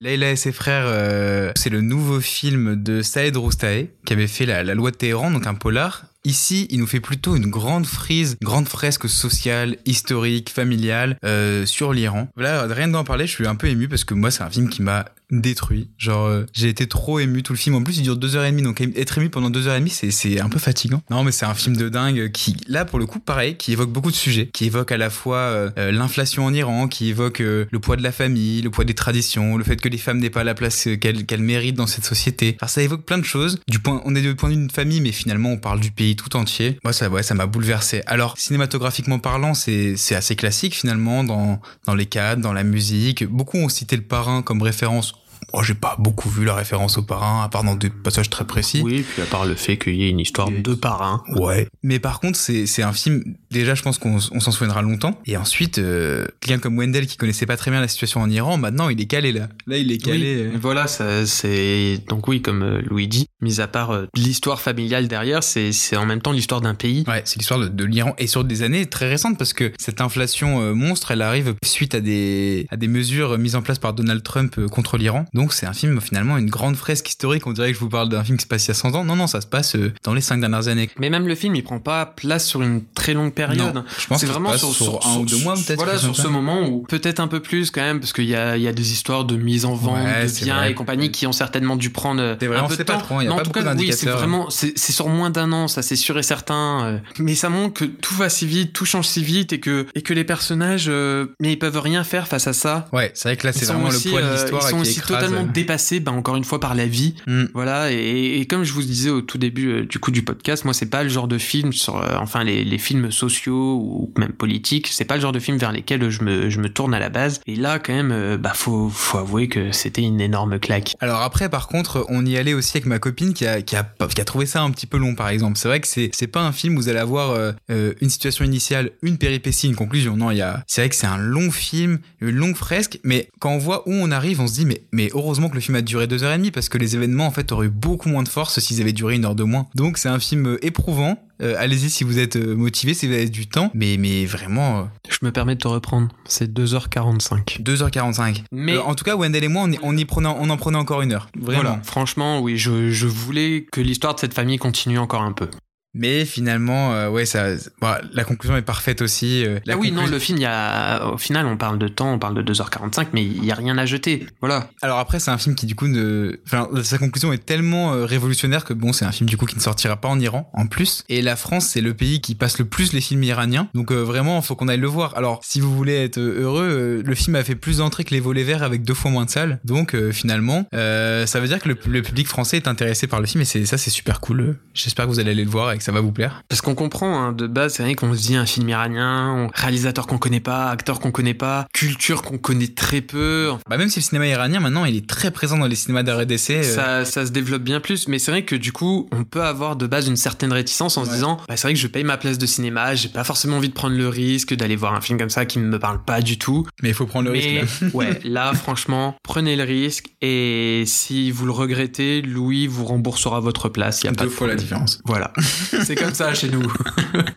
Leila et ses frères, euh, c'est le nouveau film de Saed Roustaé qui avait fait la, la loi de Téhéran, donc un polar. Ici, il nous fait plutôt une grande frise, grande fresque sociale, historique, familiale euh, sur l'Iran. Voilà, rien d'en parler, je suis un peu ému parce que moi, c'est un film qui m'a détruit. Genre, euh, j'ai été trop ému tout le film. En plus, il dure deux heures et demie, donc être ému pendant deux heures et demie, c'est c'est un peu fatigant. Non, mais c'est un film de dingue qui, là, pour le coup, pareil, qui évoque beaucoup de sujets, qui évoque à la fois euh, euh, l'inflation en Iran, qui évoque euh, le poids de la famille, le poids des traditions, le fait que les femmes n'aient pas la place euh, qu'elles qu'elles méritent dans cette société. Enfin, ça évoque plein de choses. Du point, on est du point d'une famille, mais finalement, on parle du pays tout entier. Moi, ça, ouais, ça m'a bouleversé. Alors, cinématographiquement parlant, c'est c'est assez classique finalement dans dans les cadres, dans la musique. Beaucoup ont cité le parrain comme référence. Moi, j'ai pas beaucoup vu la référence au parrain, à part dans des passages très précis. Oui, puis à part le fait qu'il y ait une histoire de parrain. Ouais. Mais par contre, c'est c'est un film, déjà, je pense qu'on on s'en souviendra longtemps. Et ensuite, euh, quelqu'un comme Wendell qui connaissait pas très bien la situation en Iran, maintenant, il est calé là. Là, il est calé. euh. Oui, voilà, ça, c'est donc oui, comme euh, Louis dit, mis à part euh, l'histoire familiale derrière, c'est en même temps l'histoire d'un pays. Ouais, c'est l'histoire de, de l'Iran et sur des années très récentes parce que cette inflation euh, monstre, elle arrive suite à des à des mesures mises en place par Donald Trump euh, contre l'Iran. Donc c'est un film finalement une grande fresque historique. On dirait que je vous parle d'un film qui se passe il y a 100 ans. Non non, ça se passe euh, dans les cinq dernières années. Mais même le film, il prend pas place sur une très longue période. Non, je pense c'est vraiment sur, sur un ou deux mois, peut-être, Voilà, sur ce moment où peut-être un peu plus quand même, parce qu'il y a, y a des histoires de mise en vente, Ouais, de biens et compagnie qui ont certainement dû prendre euh, C'est vrai, un peu de temps. trop, il y a Mais en tout cas, oui, c'est vraiment, c'est sur moins d'un an, ça c'est sûr et certain. euh, Mais ça montre que tout va si vite, tout change si vite et que et que les personnages, euh, mais ils peuvent rien faire face à ça. Ouais, c'est vrai que là c'est vraiment aussi, le poids de l'histoire Ils sont qui aussi écrase. totalement dépassés, bah, encore une fois, par la vie. Mm. Voilà, et, et comme je vous disais au tout début euh, du coup du podcast, moi c'est pas le genre de film sur, euh, enfin les, les films sociaux ou même politiques, c'est pas le genre de film vers lesquels je me, je me tourne à la base. Et là quand même, euh, bah faut, faut avouer que c'était une énorme claque. Alors après, par contre, on y allait aussi avec ma copine qui a, qui a, qui a trouvé ça un petit peu long, par exemple. C'est vrai que c'est, c'est pas un film où vous allez avoir euh, euh, une situation initiale, une péripétie, une conclusion. Non, il y a, c'est vrai que c'est un long film, une longue fresque, mais quand on voit où on arrive, on se dit, mais, mais heureusement que le film a duré deux heures et demie parce que les événements, en fait, auraient eu beaucoup moins de force s'ils avaient duré une heure de moins. Donc c'est un film éprouvant. Euh, allez-y si vous êtes euh, motivé, si vous avez du temps, mais, mais vraiment, euh, Je me permets de te reprendre, c'est 2h45. 2h45. Mais- Euh, en tout cas, Wendell et moi, on, y- on, y prenait, on en prenait encore une heure. Vraiment. Voilà, franchement, oui, je, je voulais que l'histoire de cette famille continue encore un peu. Mais finalement, euh, ouais, ça, bah, la conclusion est parfaite aussi. euh, la Ah oui, non, le film, il y a, au final, on parle de temps, on parle de 2h45, mais il y a rien à jeter. Voilà. Alors après, c'est un film qui du coup ne, enfin, sa conclusion est tellement euh, révolutionnaire que bon, c'est un film du coup qui ne sortira pas en Iran en plus. Et la France, c'est le pays qui passe le plus les films iraniens. Donc vraiment, faut qu'on aille le voir. Alors, si vous voulez être heureux, le film a fait plus d'entrées que les volets verts avec deux fois moins de salles. Donc finalement, ça veut dire que le, le public français est intéressé par le film et c'est ça, c'est super cool. J'espère que vous allez aller le voir et que ça va vous plaire. Parce qu'on comprend, hein, de base, c'est vrai qu'on se dit un film iranien, réalisateur qu'on connaît pas, acteur qu'on connaît pas, culture qu'on connaît très peu. Bah même si le cinéma iranien maintenant, il est très présent dans les cinémas d'essai. euh, Ça, ça se développe bien plus, mais c'est vrai que du coup, on peut avoir de base une certaine réticence en se disant, bah, c'est vrai que je paye ma place de cinéma, j'ai pas forcément envie de prendre le risque d'aller voir un film comme ça qui ne me parle pas du tout. Mais il faut prendre le Mais risque. là. ouais, <laughs> là, franchement, prenez le risque et si vous le regrettez, Louis vous remboursera votre place. Il y a pas Deux de fois la différence. Voilà, <laughs> <laughs> c'est comme ça chez nous. <laughs>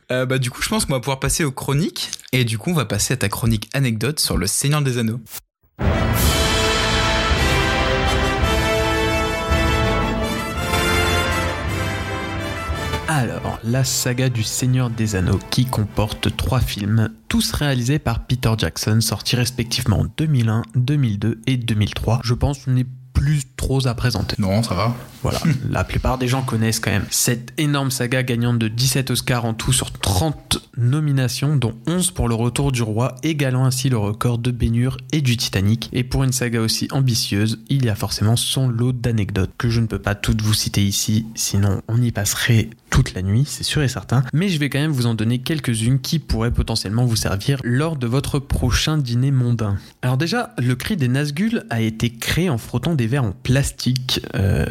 Euh, bah du coup, je pense qu'on va pouvoir passer aux chroniques. Et du coup, on va passer à ta chronique anecdote sur le Seigneur des Anneaux. Alors, la saga du Seigneur des Anneaux qui comporte trois films, tous réalisés par Peter Jackson, sortis respectivement en 2001, 2002 et 2003. Je pense qu'on n'est plus trop à présenter. Non, ça va. Voilà, <laughs> la plupart des gens connaissent quand même cette énorme saga gagnante de 17 Oscars en tout sur 30 nominations, dont 11 pour le retour du roi, égalant ainsi le record de Bénure et du Titanic. Et pour une saga aussi ambitieuse, il y a forcément son lot d'anecdotes que je ne peux pas toutes vous citer ici, sinon on y passerait toute la nuit, c'est sûr et certain. Mais je vais quand même vous en donner quelques-unes qui pourraient potentiellement vous servir lors de votre prochain dîner mondain. Alors déjà, le cri des Nazgûl a été créé en frottant des verres en plastique. euh,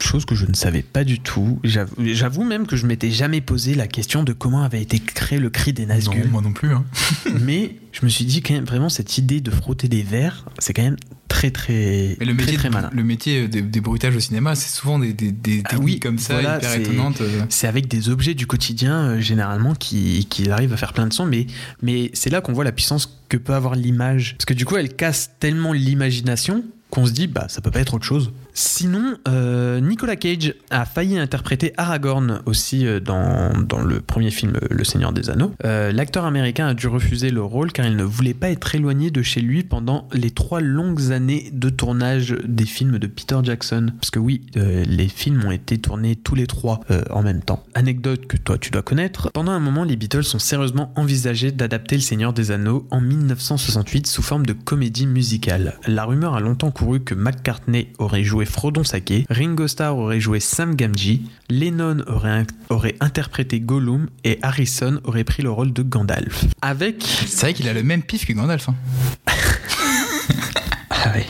chose que je ne savais pas du tout. J'avoue même que je m'étais jamais posé la question de comment avait été créé le cri des Nazgûl. Non, moi non plus. Hein. <laughs> Mais je me suis dit quand même vraiment cette idée de frotter des verres, c'est quand même très très Mais le très, métier, très de- malin. le métier des, des bruitages au cinéma, c'est souvent des, des, des Ah oui, comme ça, voilà, hyper c'est- étonnantes. euh. C'est avec des objets du quotidien euh, généralement qui, qui arrivent à faire plein de sons, mais, mais c'est là qu'on voit la puissance que peut avoir l'image. Parce que du coup, elle casse tellement l'imagination qu'on se dit, bah ça peut pas être autre chose. Sinon, euh, Nicolas Cage a failli interpréter Aragorn aussi euh, dans, dans le premier film euh, Le Seigneur des Anneaux. L'acteur américain a dû refuser le rôle car il ne voulait pas être éloigné de chez lui pendant les trois longues années de tournage des films de Peter Jackson. Parce que oui, les films ont été tournés tous les trois en même temps. Anecdote que toi tu dois connaître. Pendant un moment, les Beatles ont sérieusement envisagé d'adapter Le Seigneur des Anneaux en 1968 sous forme de comédie musicale. La rumeur a longtemps couru que McCartney aurait joué Frodon Sake, Ringo Starr aurait joué Sam Gamgee, Lennon aurait, aurait interprété Gollum et Harrison aurait pris le rôle de Gandalf. Avec... C'est vrai qu'il a le même pif que Gandalf. hein. <laughs> Ah oui,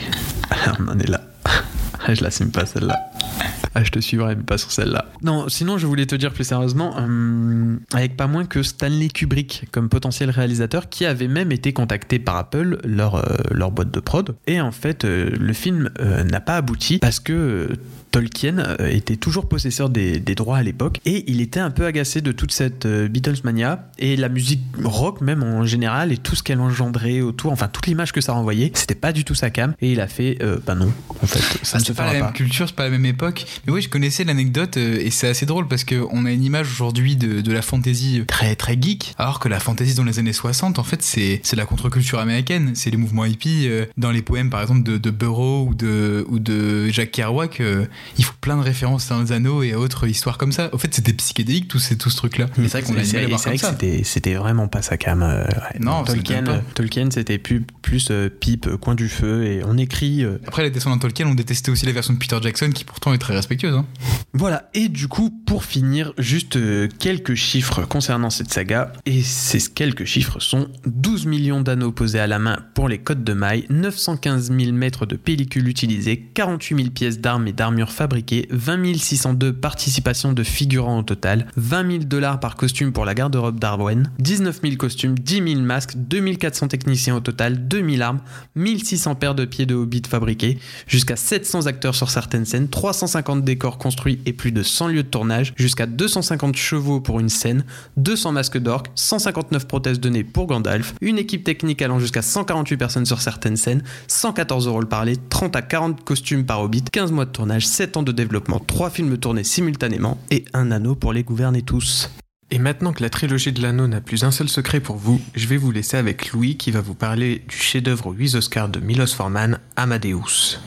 on en est là. Ah, Je l'assume pas celle-là. <laughs> Ah, je te suivrai, mais pas sur celle-là. Non, sinon, je voulais te dire plus sérieusement, euh, avec pas moins que Stanley Kubrick comme potentiel réalisateur, qui avait même été contacté par Apple, leur, euh, leur boîte de prod. Et en fait, euh, le film euh, n'a pas abouti parce que euh, Tolkien était toujours possesseur des, des droits à l'époque et il était un peu agacé de toute cette euh, Beatlesmania et la musique rock même en général et tout ce qu'elle engendrait autour, enfin toute l'image que ça renvoyait, c'était pas du tout sa cam et il a fait euh, bah non, en fait ça Ah, ne se c'est pas fera la pas. même culture, c'est pas la même époque. Mais oui, je connaissais l'anecdote euh, et c'est assez drôle parce qu'on a une image aujourd'hui de, de la fantasy très très geek, alors que la fantasy dans les années 60, en fait, c'est la contre-culture américaine. C'est les mouvements hippies. euh, dans les poèmes, par exemple, de, de Burroughs ou de, ou de Jack Kerouac, euh, il faut plein de références à les anneaux et à autres histoires comme ça. Au fait, c'était psychédélique tout, ces, tout ce truc-là. Et c'est vrai qu'on c'est vrai que ça. c'était- c'était vraiment pas sa cam. euh, ouais. Non, ça Tolkien, Tolkien c'était plus, plus euh, pipe, coin du feu et on écrit. euh, Après, les descendants de Tolkien ont détesté aussi la version de Peter Jackson qui pourtant est très respectueuse. hein. Voilà, et du coup, pour finir, juste euh, quelques chiffres concernant cette saga. Et ces quelques chiffres sont 12 millions d'anneaux posés à la main pour les codes de mailles, 915 000 mètres de pellicule utilisée, 48 000 pièces d'armes et d'armures fabriquées, 20 602 participations de figurants au total, 20 000 dollars par costume pour la garde-robe d'Arwen, 19 000 costumes, 10 000 masques, 2400 techniciens au total, 2000 armes, 1600 paires de pieds de hobbits fabriqués, jusqu'à 700 acteurs sur certaines scènes, 350 décors construits et plus de 100 lieux de tournage, jusqu'à 250 chevaux pour une scène, 200 masques d'orques, 159 prothèses de nez pour Gandalf, une équipe technique allant jusqu'à 148 personnes sur certaines scènes, 114 rôles parlés, 30 à 40 costumes par hobbit, 15 mois de tournage, 17 ans de développement, 3 films tournés simultanément et un anneau pour les gouverner tous. Et maintenant que la trilogie de l'anneau n'a plus un seul secret pour vous, je vais vous laisser avec Louis qui va vous parler du chef-d'œuvre aux 8 Oscars de Milos Forman, Amadeus.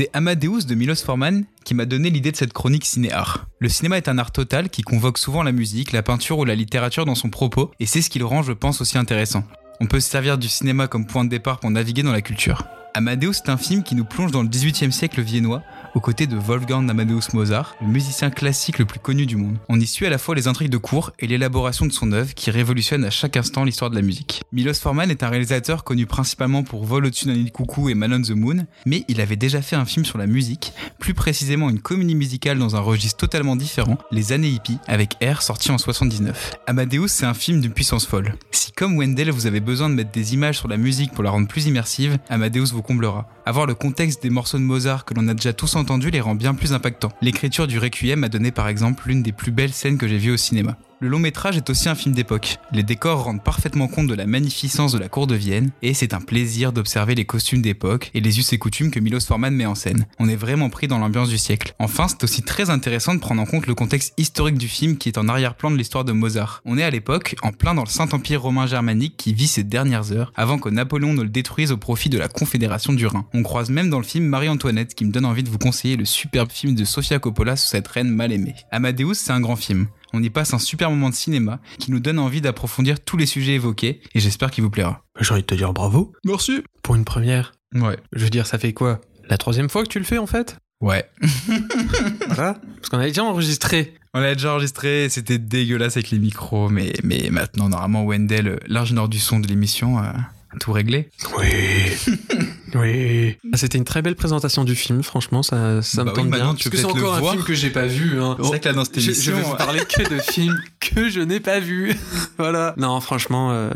C'est Amadeus de Milos Forman qui m'a donné l'idée de cette chronique ciné-art. Le cinéma est un art total qui convoque souvent la musique, la peinture ou la littérature dans son propos, et c'est ce qui le rend, je pense, aussi intéressant. On peut se servir du cinéma comme point de départ pour naviguer dans la culture. Amadeus est un film qui nous plonge dans le 18e siècle viennois, aux côtés de Wolfgang Amadeus Mozart, le musicien classique le plus connu du monde. On y suit à la fois les intrigues de cours et l'élaboration de son œuvre qui révolutionne à chaque instant l'histoire de la musique. Milos Forman est un réalisateur connu principalement pour Vol au-dessus d'un nid de coucou et Man on the Moon, mais il avait déjà fait un film sur la musique, plus précisément une comédie musicale dans un registre totalement différent, Les années hippies, avec R sorti en 79. Amadeus, c'est un film d'une puissance folle. Si comme Wendell vous avez besoin de mettre des images sur la musique pour la rendre plus immersive, Amadeus vous comblera. Avoir le contexte des morceaux de Mozart que l'on a déjà tous entendu les rend bien plus impactants. L'écriture du Requiem a donné par exemple l'une des plus belles scènes que j'ai vues au cinéma. Le long métrage est aussi un film d'époque. Les décors rendent parfaitement compte de la magnificence de la cour de Vienne, et c'est un plaisir d'observer les costumes d'époque et les us et coutumes que Milos Forman met en scène. On est vraiment pris dans l'ambiance du siècle. Enfin, c'est aussi très intéressant de prendre en compte le contexte historique du film qui est en arrière-plan de l'histoire de Mozart. On est à l'époque en plein dans le Saint-Empire romain germanique qui vit ses dernières heures avant que Napoléon ne le détruise au profit de la Confédération du Rhin. On croise même dans le film Marie-Antoinette qui me donne envie de vous conseiller le superbe film de Sofia Coppola sous cette reine mal aimée. Amadeus, c'est un grand film on y passe un super moment de cinéma qui nous donne envie d'approfondir tous les sujets évoqués et j'espère qu'il vous plaira. J'ai envie de te dire bravo. Merci. Pour une première. Ouais. Je veux dire, ça fait quoi? La troisième fois que tu le fais en fait? Ouais. <laughs> voilà. Parce qu'on avait déjà enregistré. On l'a déjà enregistré, c'était dégueulasse avec les micros, mais, mais maintenant, normalement, Wendell, l'ingénieur du son de l'émission, a tout réglé. Oui. <laughs> oui. Ah, c'était une très belle présentation du film, franchement, ça, ça bah me tente oui, bien. Tu Parce que c'est encore un film que j'ai pas vu. Hein. C'est vrai que là, dans cette je, émission, je vais vous parler que de films que je n'ai pas vus. <laughs> voilà. Non, franchement, euh...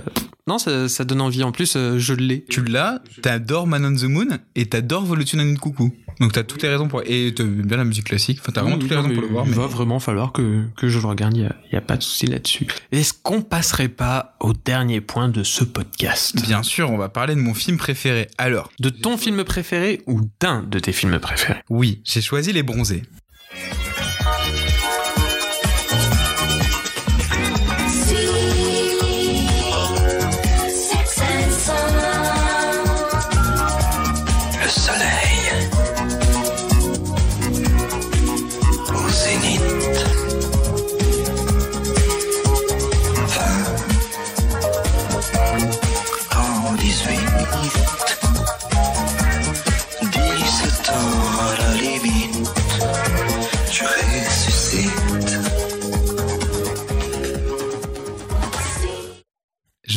non, ça, ça, donne envie. En plus, euh, je l'ai. Tu l'as, t'adores Man on the Moon et t'adores Volution de Coucou. Donc t'as toutes les raisons pour et t'aimes bien la musique classique. Enfin t'as vraiment toutes les raisons pour le voir. Il mais... va vraiment falloir que que je le regarde. Il y a, y a, pas de souci là-dessus. Est-ce qu'on passerait pas au dernier point de ce podcast? Bien sûr, on va parler de mon film préféré. Alors, de ton film préféré ou d'un de tes films préférés? Oui, j'ai choisi Les Bronzés.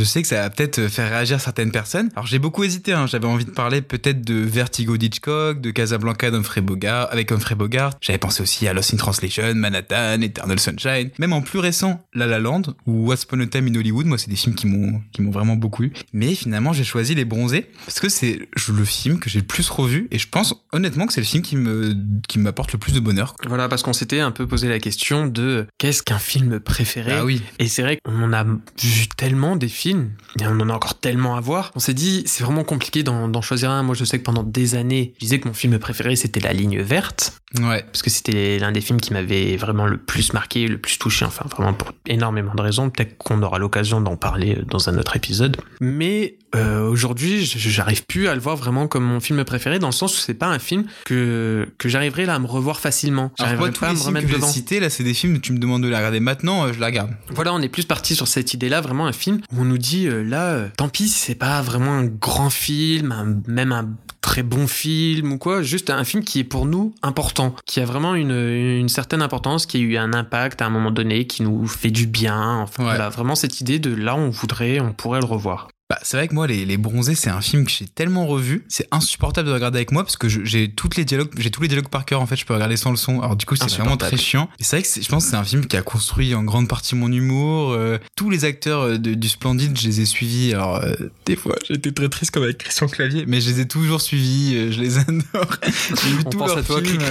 Sais que ça va peut-être faire réagir certaines personnes. Alors j'ai beaucoup hésité, hein. j'avais envie de parler peut-être de Vertigo d'Hitchcock, de Casablanca d'Humphrey Bogart, avec Humphrey Bogart. J'avais pensé aussi à Lost in Translation, Manhattan, Eternal Sunshine, même en plus récent, La La Land ou What's Upon a Time in Hollywood. Moi, c'est des films qui m'ont qui m'ont vraiment beaucoup eu. Mais finalement, j'ai choisi Les Bronzés parce que c'est le film que j'ai le plus revu et je pense honnêtement que c'est le film qui me qui m'apporte le plus de bonheur. Voilà, parce qu'on s'était un peu posé la question de qu'est-ce qu'un film préféré? Ah oui. Et c'est vrai qu'on a vu tellement des films et on en a encore tellement à voir. On s'est dit, c'est vraiment compliqué d'en choisir un. Moi, je sais que pendant des années, je disais que mon film préféré, c'était La Ligne Verte. Ouais. Parce que c'était l'un des films qui m'avait vraiment le plus marqué, le plus touché. Enfin, vraiment pour énormément de raisons. Peut-être qu'on aura l'occasion d'en parler dans un autre épisode. Mais euh, aujourd'hui, j'arrive plus à le voir vraiment comme mon film préféré, dans le sens où c'est pas un film que, que j'arriverai là à me revoir facilement. J'arriverai pas à me remettre que dedans. Cité, là, c'est des films, tu me demandes de la regarder maintenant, euh, je la regarde. Voilà, on est plus parti sur cette idée-là, vraiment un film où on nous dit, euh, là, euh, tant pis c'est pas vraiment un grand film, un, même un très bon film ou quoi, juste un film qui est pour nous important, qui a vraiment une, une certaine importance, qui a eu un impact à un moment donné, qui nous fait du bien. Enfin, Ouais. voilà, vraiment cette idée de là, on voudrait, on pourrait le revoir. Bah, c'est vrai que moi, les, les Bronzés, c'est un film que j'ai tellement revu. C'est insupportable de regarder avec moi parce que j'ai toutes les dialogues, j'ai tous les dialogues par cœur. En fait, je peux regarder sans le son. Alors du coup, c'est vraiment très chiant. Et c'est vrai que je pense que c'est un film qui a construit en grande partie mon humour. Euh, tous les acteurs euh, de- du Splendide, je les ai suivis. Alors euh, des fois, j'étais très triste comme avec Christian Clavier, mais je les ai toujours suivis. euh, je les <laughs> adore. J'ai vu On tous pense leurs à toi, films,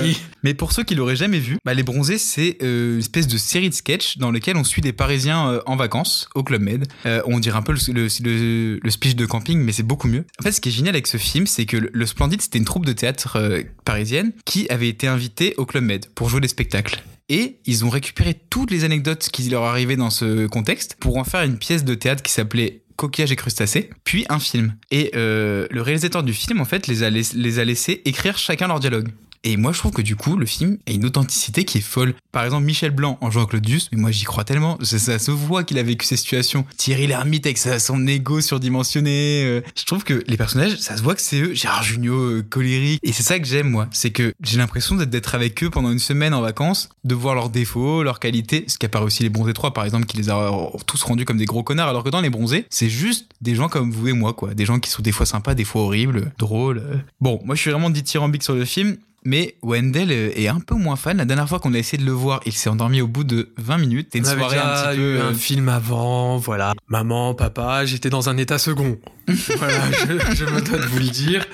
Mais pour ceux qui l'auraient jamais vu, bah, Les Bronzés, c'est une espèce de série de sketchs dans lesquels on suit des Parisiens en vacances au Club Med. On dirait un peu le, le, le- le speech de camping, mais c'est beaucoup mieux. En fait, ce qui est génial avec ce film, c'est que le, le Splendide, c'était une troupe de théâtre euh, parisienne qui avait été invitée au Club Med pour jouer des spectacles. Et ils ont récupéré toutes les anecdotes qui leur arrivaient dans ce contexte pour en faire une pièce de théâtre qui s'appelait Coquillage et crustacés, puis un film. Et euh, le réalisateur du film, en fait, les a, les a laissés écrire chacun leur dialogue. Et moi, je trouve que du coup, le film a une authenticité qui est folle. Par exemple, Michel Blanc en jouant Claude Duss, mais moi j'y crois tellement. Ça, se voit qu'il a vécu ces situations. Thierry Lhermitte avec son ego surdimensionné. euh, je trouve que les personnages, ça se voit que c'est eux. Gérard Jugnot, euh, colérique. Et c'est ça que j'aime, moi. C'est que j'ai l'impression d'être- d'être avec eux pendant une semaine en vacances, de voir leurs défauts, leurs qualités. Ce qui apparaît aussi les Bronzés 3, par exemple, qui les a euh, tous rendus comme des gros connards. Alors que dans les Bronzés, c'est juste des gens comme vous et moi, quoi. Des gens qui sont des fois sympas, des fois horribles, drôles. euh. Bon, moi je suis vraiment dithyrambique sur le film. Mais Wendell euh, est un peu moins fan. La dernière fois qu'on a essayé de le voir, il s'est endormi au bout de 20 minutes. C'était une On avait soirée déjà un petit eu peu. un euh, film avant, voilà. Maman, papa, j'étais dans un état second. <laughs> voilà, je, je me dois de vous le dire.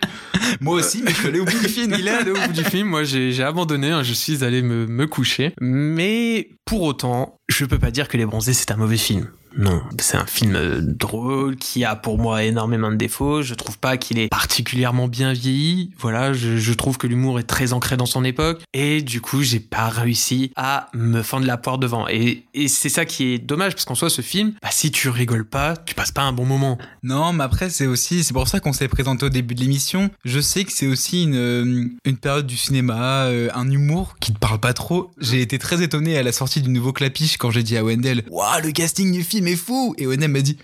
Moi aussi, mais je suis allé au bout du film. Il est allé au bout du film. Moi, j'ai j'ai abandonné. hein, je suis allé me, me coucher. Mais pour autant, je peux pas dire que Les Bronzés c'est un mauvais film. Non, c'est un film euh, drôle qui a pour moi énormément de défauts. Je trouve pas qu'il est particulièrement bien vieilli. Voilà, je, trouve que l'humour est très ancré dans son époque et du coup j'ai pas réussi à me fendre la poire devant. Et, et c'est ça qui est dommage parce qu'en soi ce film, bah, si tu rigoles pas, tu passes pas un bon moment. Non, mais après, c'est aussi, c'est pour ça qu'on s'est présenté au début de l'émission. Je sais que c'est aussi une, euh, une période du cinéma, euh, un humour qui te parle pas trop. J'ai été très étonné à la sortie du nouveau Clapiche quand j'ai dit à Wendell, waouh, le casting du film est fou! Et Wendell m'a dit,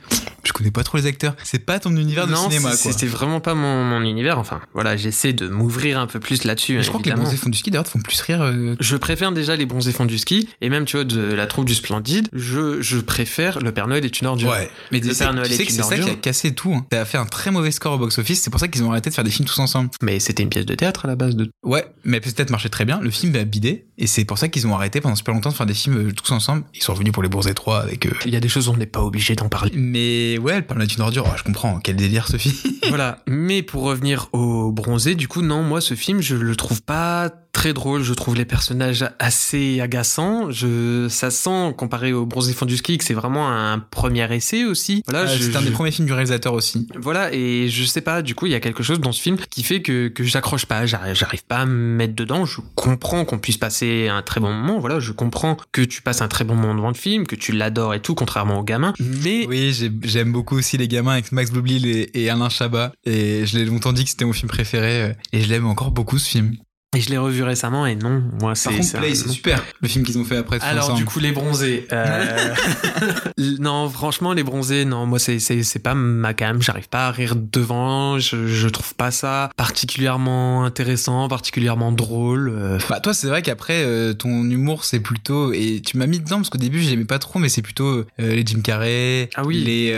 je connais pas trop les acteurs. C'est pas ton univers de non, cinéma, c'est- quoi. c'était vraiment pas mon, mon univers. Enfin, voilà, j'essaie de m'ouvrir un peu plus là-dessus. Je crois que les bronzés font du ski d'ailleurs te font plus rire. euh, Je préfère déjà les bronzés fonds du ski et même tu vois de la troupe du Splendide. Je, je préfère le Père Noël est une ordure. Ouais, mais le Père Noël tu sais que c'est ça qui a cassé tout. Hein. Ça a fait un très mauvais score au box-office. C'est pour ça qu'ils ont arrêté de faire des films tous ensemble. Mais c'était une pièce de théâtre à la base de. Ouais, mais peut-être marchait très bien. Le film a bidé. Et c'est pour ça qu'ils ont arrêté pendant super longtemps de faire des films euh, tous ensemble. Ils sont revenus pour les Bronzés 3 avec eux. Il y a des choses où on n'est pas obligé d'en parler. Mais ouais, le Père Noël est une ordure. Oh, je comprends. Quel délire, Sophie. voilà. Mais pour revenir au bronzé, du coup, non, moi, ce film, je le trouve pas très drôle. Je trouve les personnages assez agaçants. Je, ça sent, comparé au bronzé fond du ski, que c'est vraiment un premier essai aussi. Voilà, Euh, je- c'est un je- des premiers films du réalisateur aussi. Voilà, et je sais pas, du coup, il y a quelque chose dans ce film qui fait que, que j'accroche pas, j'arrive, pas à me mettre dedans. Je comprends qu'on puisse passer un très bon moment, voilà, je comprends que tu passes un très bon moment devant le film, que tu l'adores et tout, contrairement aux gamins. Mais Oui, j'ai- j'aime beaucoup aussi les gamins avec Max Boublil et, et Alain Chabat. Et je l'ai longtemps dit que c'était mon film préféré. euh, Et je l'aime encore beaucoup, ce film. Et je l'ai revu récemment et non, moi c'est. Par contre, c'est un- Play, c'est super. Le film qu'ils ont fait après. Alors ensemble. du coup les bronzés. euh, <laughs> <laughs> non franchement les bronzés non moi c'est c'est c'est pas ma cam j'arrive pas à rire devant je je trouve pas ça particulièrement intéressant particulièrement drôle. euh, Bah toi c'est vrai qu'après euh, ton humour c'est plutôt et tu m'as mis dedans parce qu'au début j'aimais pas trop mais c'est plutôt euh, les Jim Carrey Ah oui. les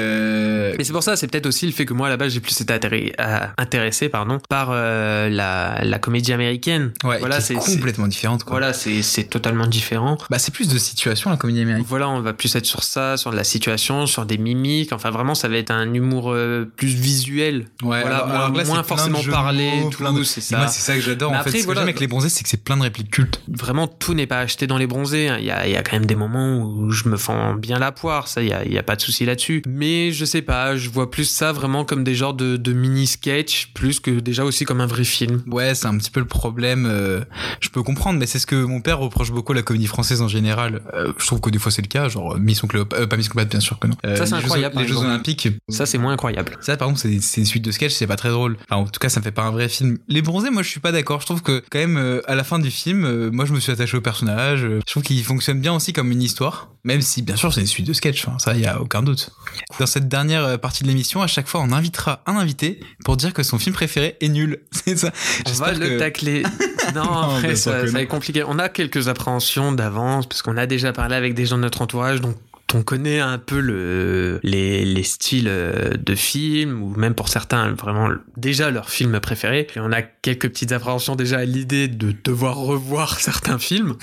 Mais c'est pour ça, c'est peut-être aussi le fait que moi à la base j'ai plus été atterri- intéressé pardon par la, la comédie américaine. Ouais voilà, c'est est complètement différente quoi. Voilà, c'est totalement différent. Bah c'est plus de situation la comédie américaine. Voilà, on va plus être sur ça, sur de la situation, sur des mimiques. Enfin, vraiment, ça va être un humour euh, plus visuel. Ouais, voilà, alors- moins, alors que là, forcément parler, tout, c'est ça. C'est ça que j'adore en fait. Ce que voilà. j'aime avec les bronzés c'est que c'est plein de répliques cultes. Vraiment, tout n'est pas acheté dans les bronzés. hein. Il y a, il y a quand même des moments où je me fends bien la poire. Ça, il y a, il y a pas de souci là-dessus. Mais je sais pas, je vois plus ça vraiment comme des genres de, de mini-sketch, plus que déjà aussi comme un vrai film. Ouais, c'est un petit peu le problème. Euh, je peux comprendre, mais c'est ce que mon père reproche beaucoup à la comédie française en général. Euh, je trouve que des fois c'est le cas, genre Mission Cléopâtre, euh, pas Mission Cléopâtre bien sûr que non. Euh, Ça, c'est Jeux- incroyable, Les Jeux. Olympiques. Ça, c'est moins incroyable. Ça, par exemple, c'est une suite de sketch, c'est pas très drôle. Enfin, en tout cas, ça me fait pas un vrai film. Les bronzés, moi, je suis pas d'accord. Je trouve que, quand même, euh, à la fin du film, euh, moi, je me suis attaché au personnage. Euh, Je trouve qu'il fonctionne bien aussi comme une histoire. Même si, bien sûr, c'est une suite de sketch. Enfin, ça, y a aucun doute. Dans cette dernière euh, partie de l'émission, à chaque fois, on invitera un invité pour dire que son film préféré est nul. <laughs> C'est ça. On va J'espère le que- tacler. <laughs> Non, après, ça, ça non. va être compliqué. On a quelques appréhensions d'avance, parce qu'on a déjà parlé avec des gens de notre entourage, donc on connaît un peu le, les, les styles euh, de films, ou même pour certains, vraiment déjà leur film préféré. Et on a quelques petites appréhensions déjà à l'idée de devoir revoir <laughs> certains films.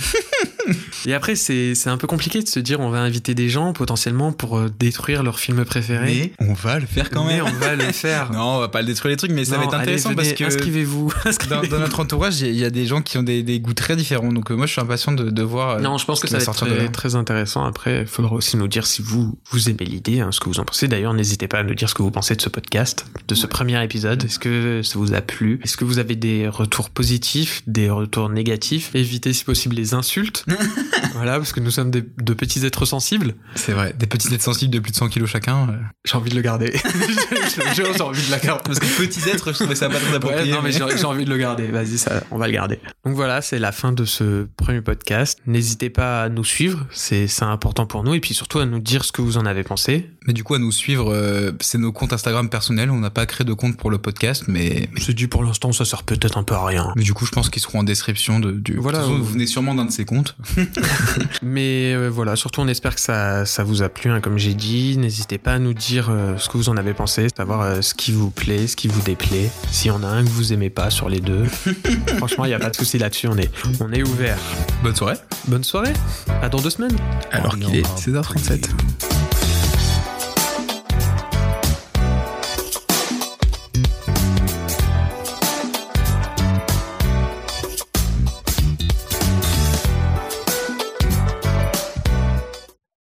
Et après, c'est un peu compliqué de se dire on va inviter des gens potentiellement pour euh, détruire leur film préféré. Mais on va le faire quand Mais même. on va le faire. <laughs> Non, on va pas le détruire les trucs, mais ça va être allez, intéressant venez, parce que inscrivez-vous. <laughs> dans, notre entourage, il y, a- il y a des gens qui ont des, des goûts très différents. Donc euh, moi, je suis impatient de, de voir. Non, je pense que ça va être très intéressant. Après, il faudra aussi nous dire si vous, vous aimez l'idée, hein, ce que vous en pensez. D'ailleurs, n'hésitez pas à nous dire ce que vous pensez de ce podcast, de ce premier épisode. Est-ce que ça vous a plu? Est-ce que vous avez des retours positifs, des retours négatifs? Évitez si possible les insultes. <laughs> voilà, parce que nous sommes des, de petits êtres sensibles. C'est vrai. Des petites êtres sensibles de plus de 100 kilos chacun. euh. J'ai envie de le garder. <laughs> J'ai envie de la garder. Parce que petits êtres, je trouvais ça pas très Ouais, approprié. non, mais j'ai j'ai envie de le garder. Vas-y, ça, on va le garder. Donc voilà, c'est la fin de ce premier podcast. N'hésitez pas à nous suivre, c'est c'est important pour nous, et puis surtout à nous dire ce que vous en avez pensé. Mais du coup, à nous suivre, euh, c'est nos comptes Instagram personnels. On n'a pas créé de compte pour le podcast, mais, Je dis pour l'instant, ça sert peut-être un peu à rien. mais du coup, je pense qu'ils seront en description de, du. Voilà, De toute façon, euh, vous venez sûrement d'un de ces comptes. <laughs> Mais euh, voilà, surtout on espère que ça, ça vous a plu, hein, comme j'ai dit. N'hésitez pas à nous dire euh, ce que vous en avez pensé, savoir euh, ce qui vous plaît, ce qui vous déplaît. S'il y en a un que vous aimez pas sur les deux, <laughs> franchement, il n'y a pas de souci là-dessus, on est, on est ouvert. Bonne soirée. Bonne soirée, à dans deux semaines. Alors qu'il est en fait.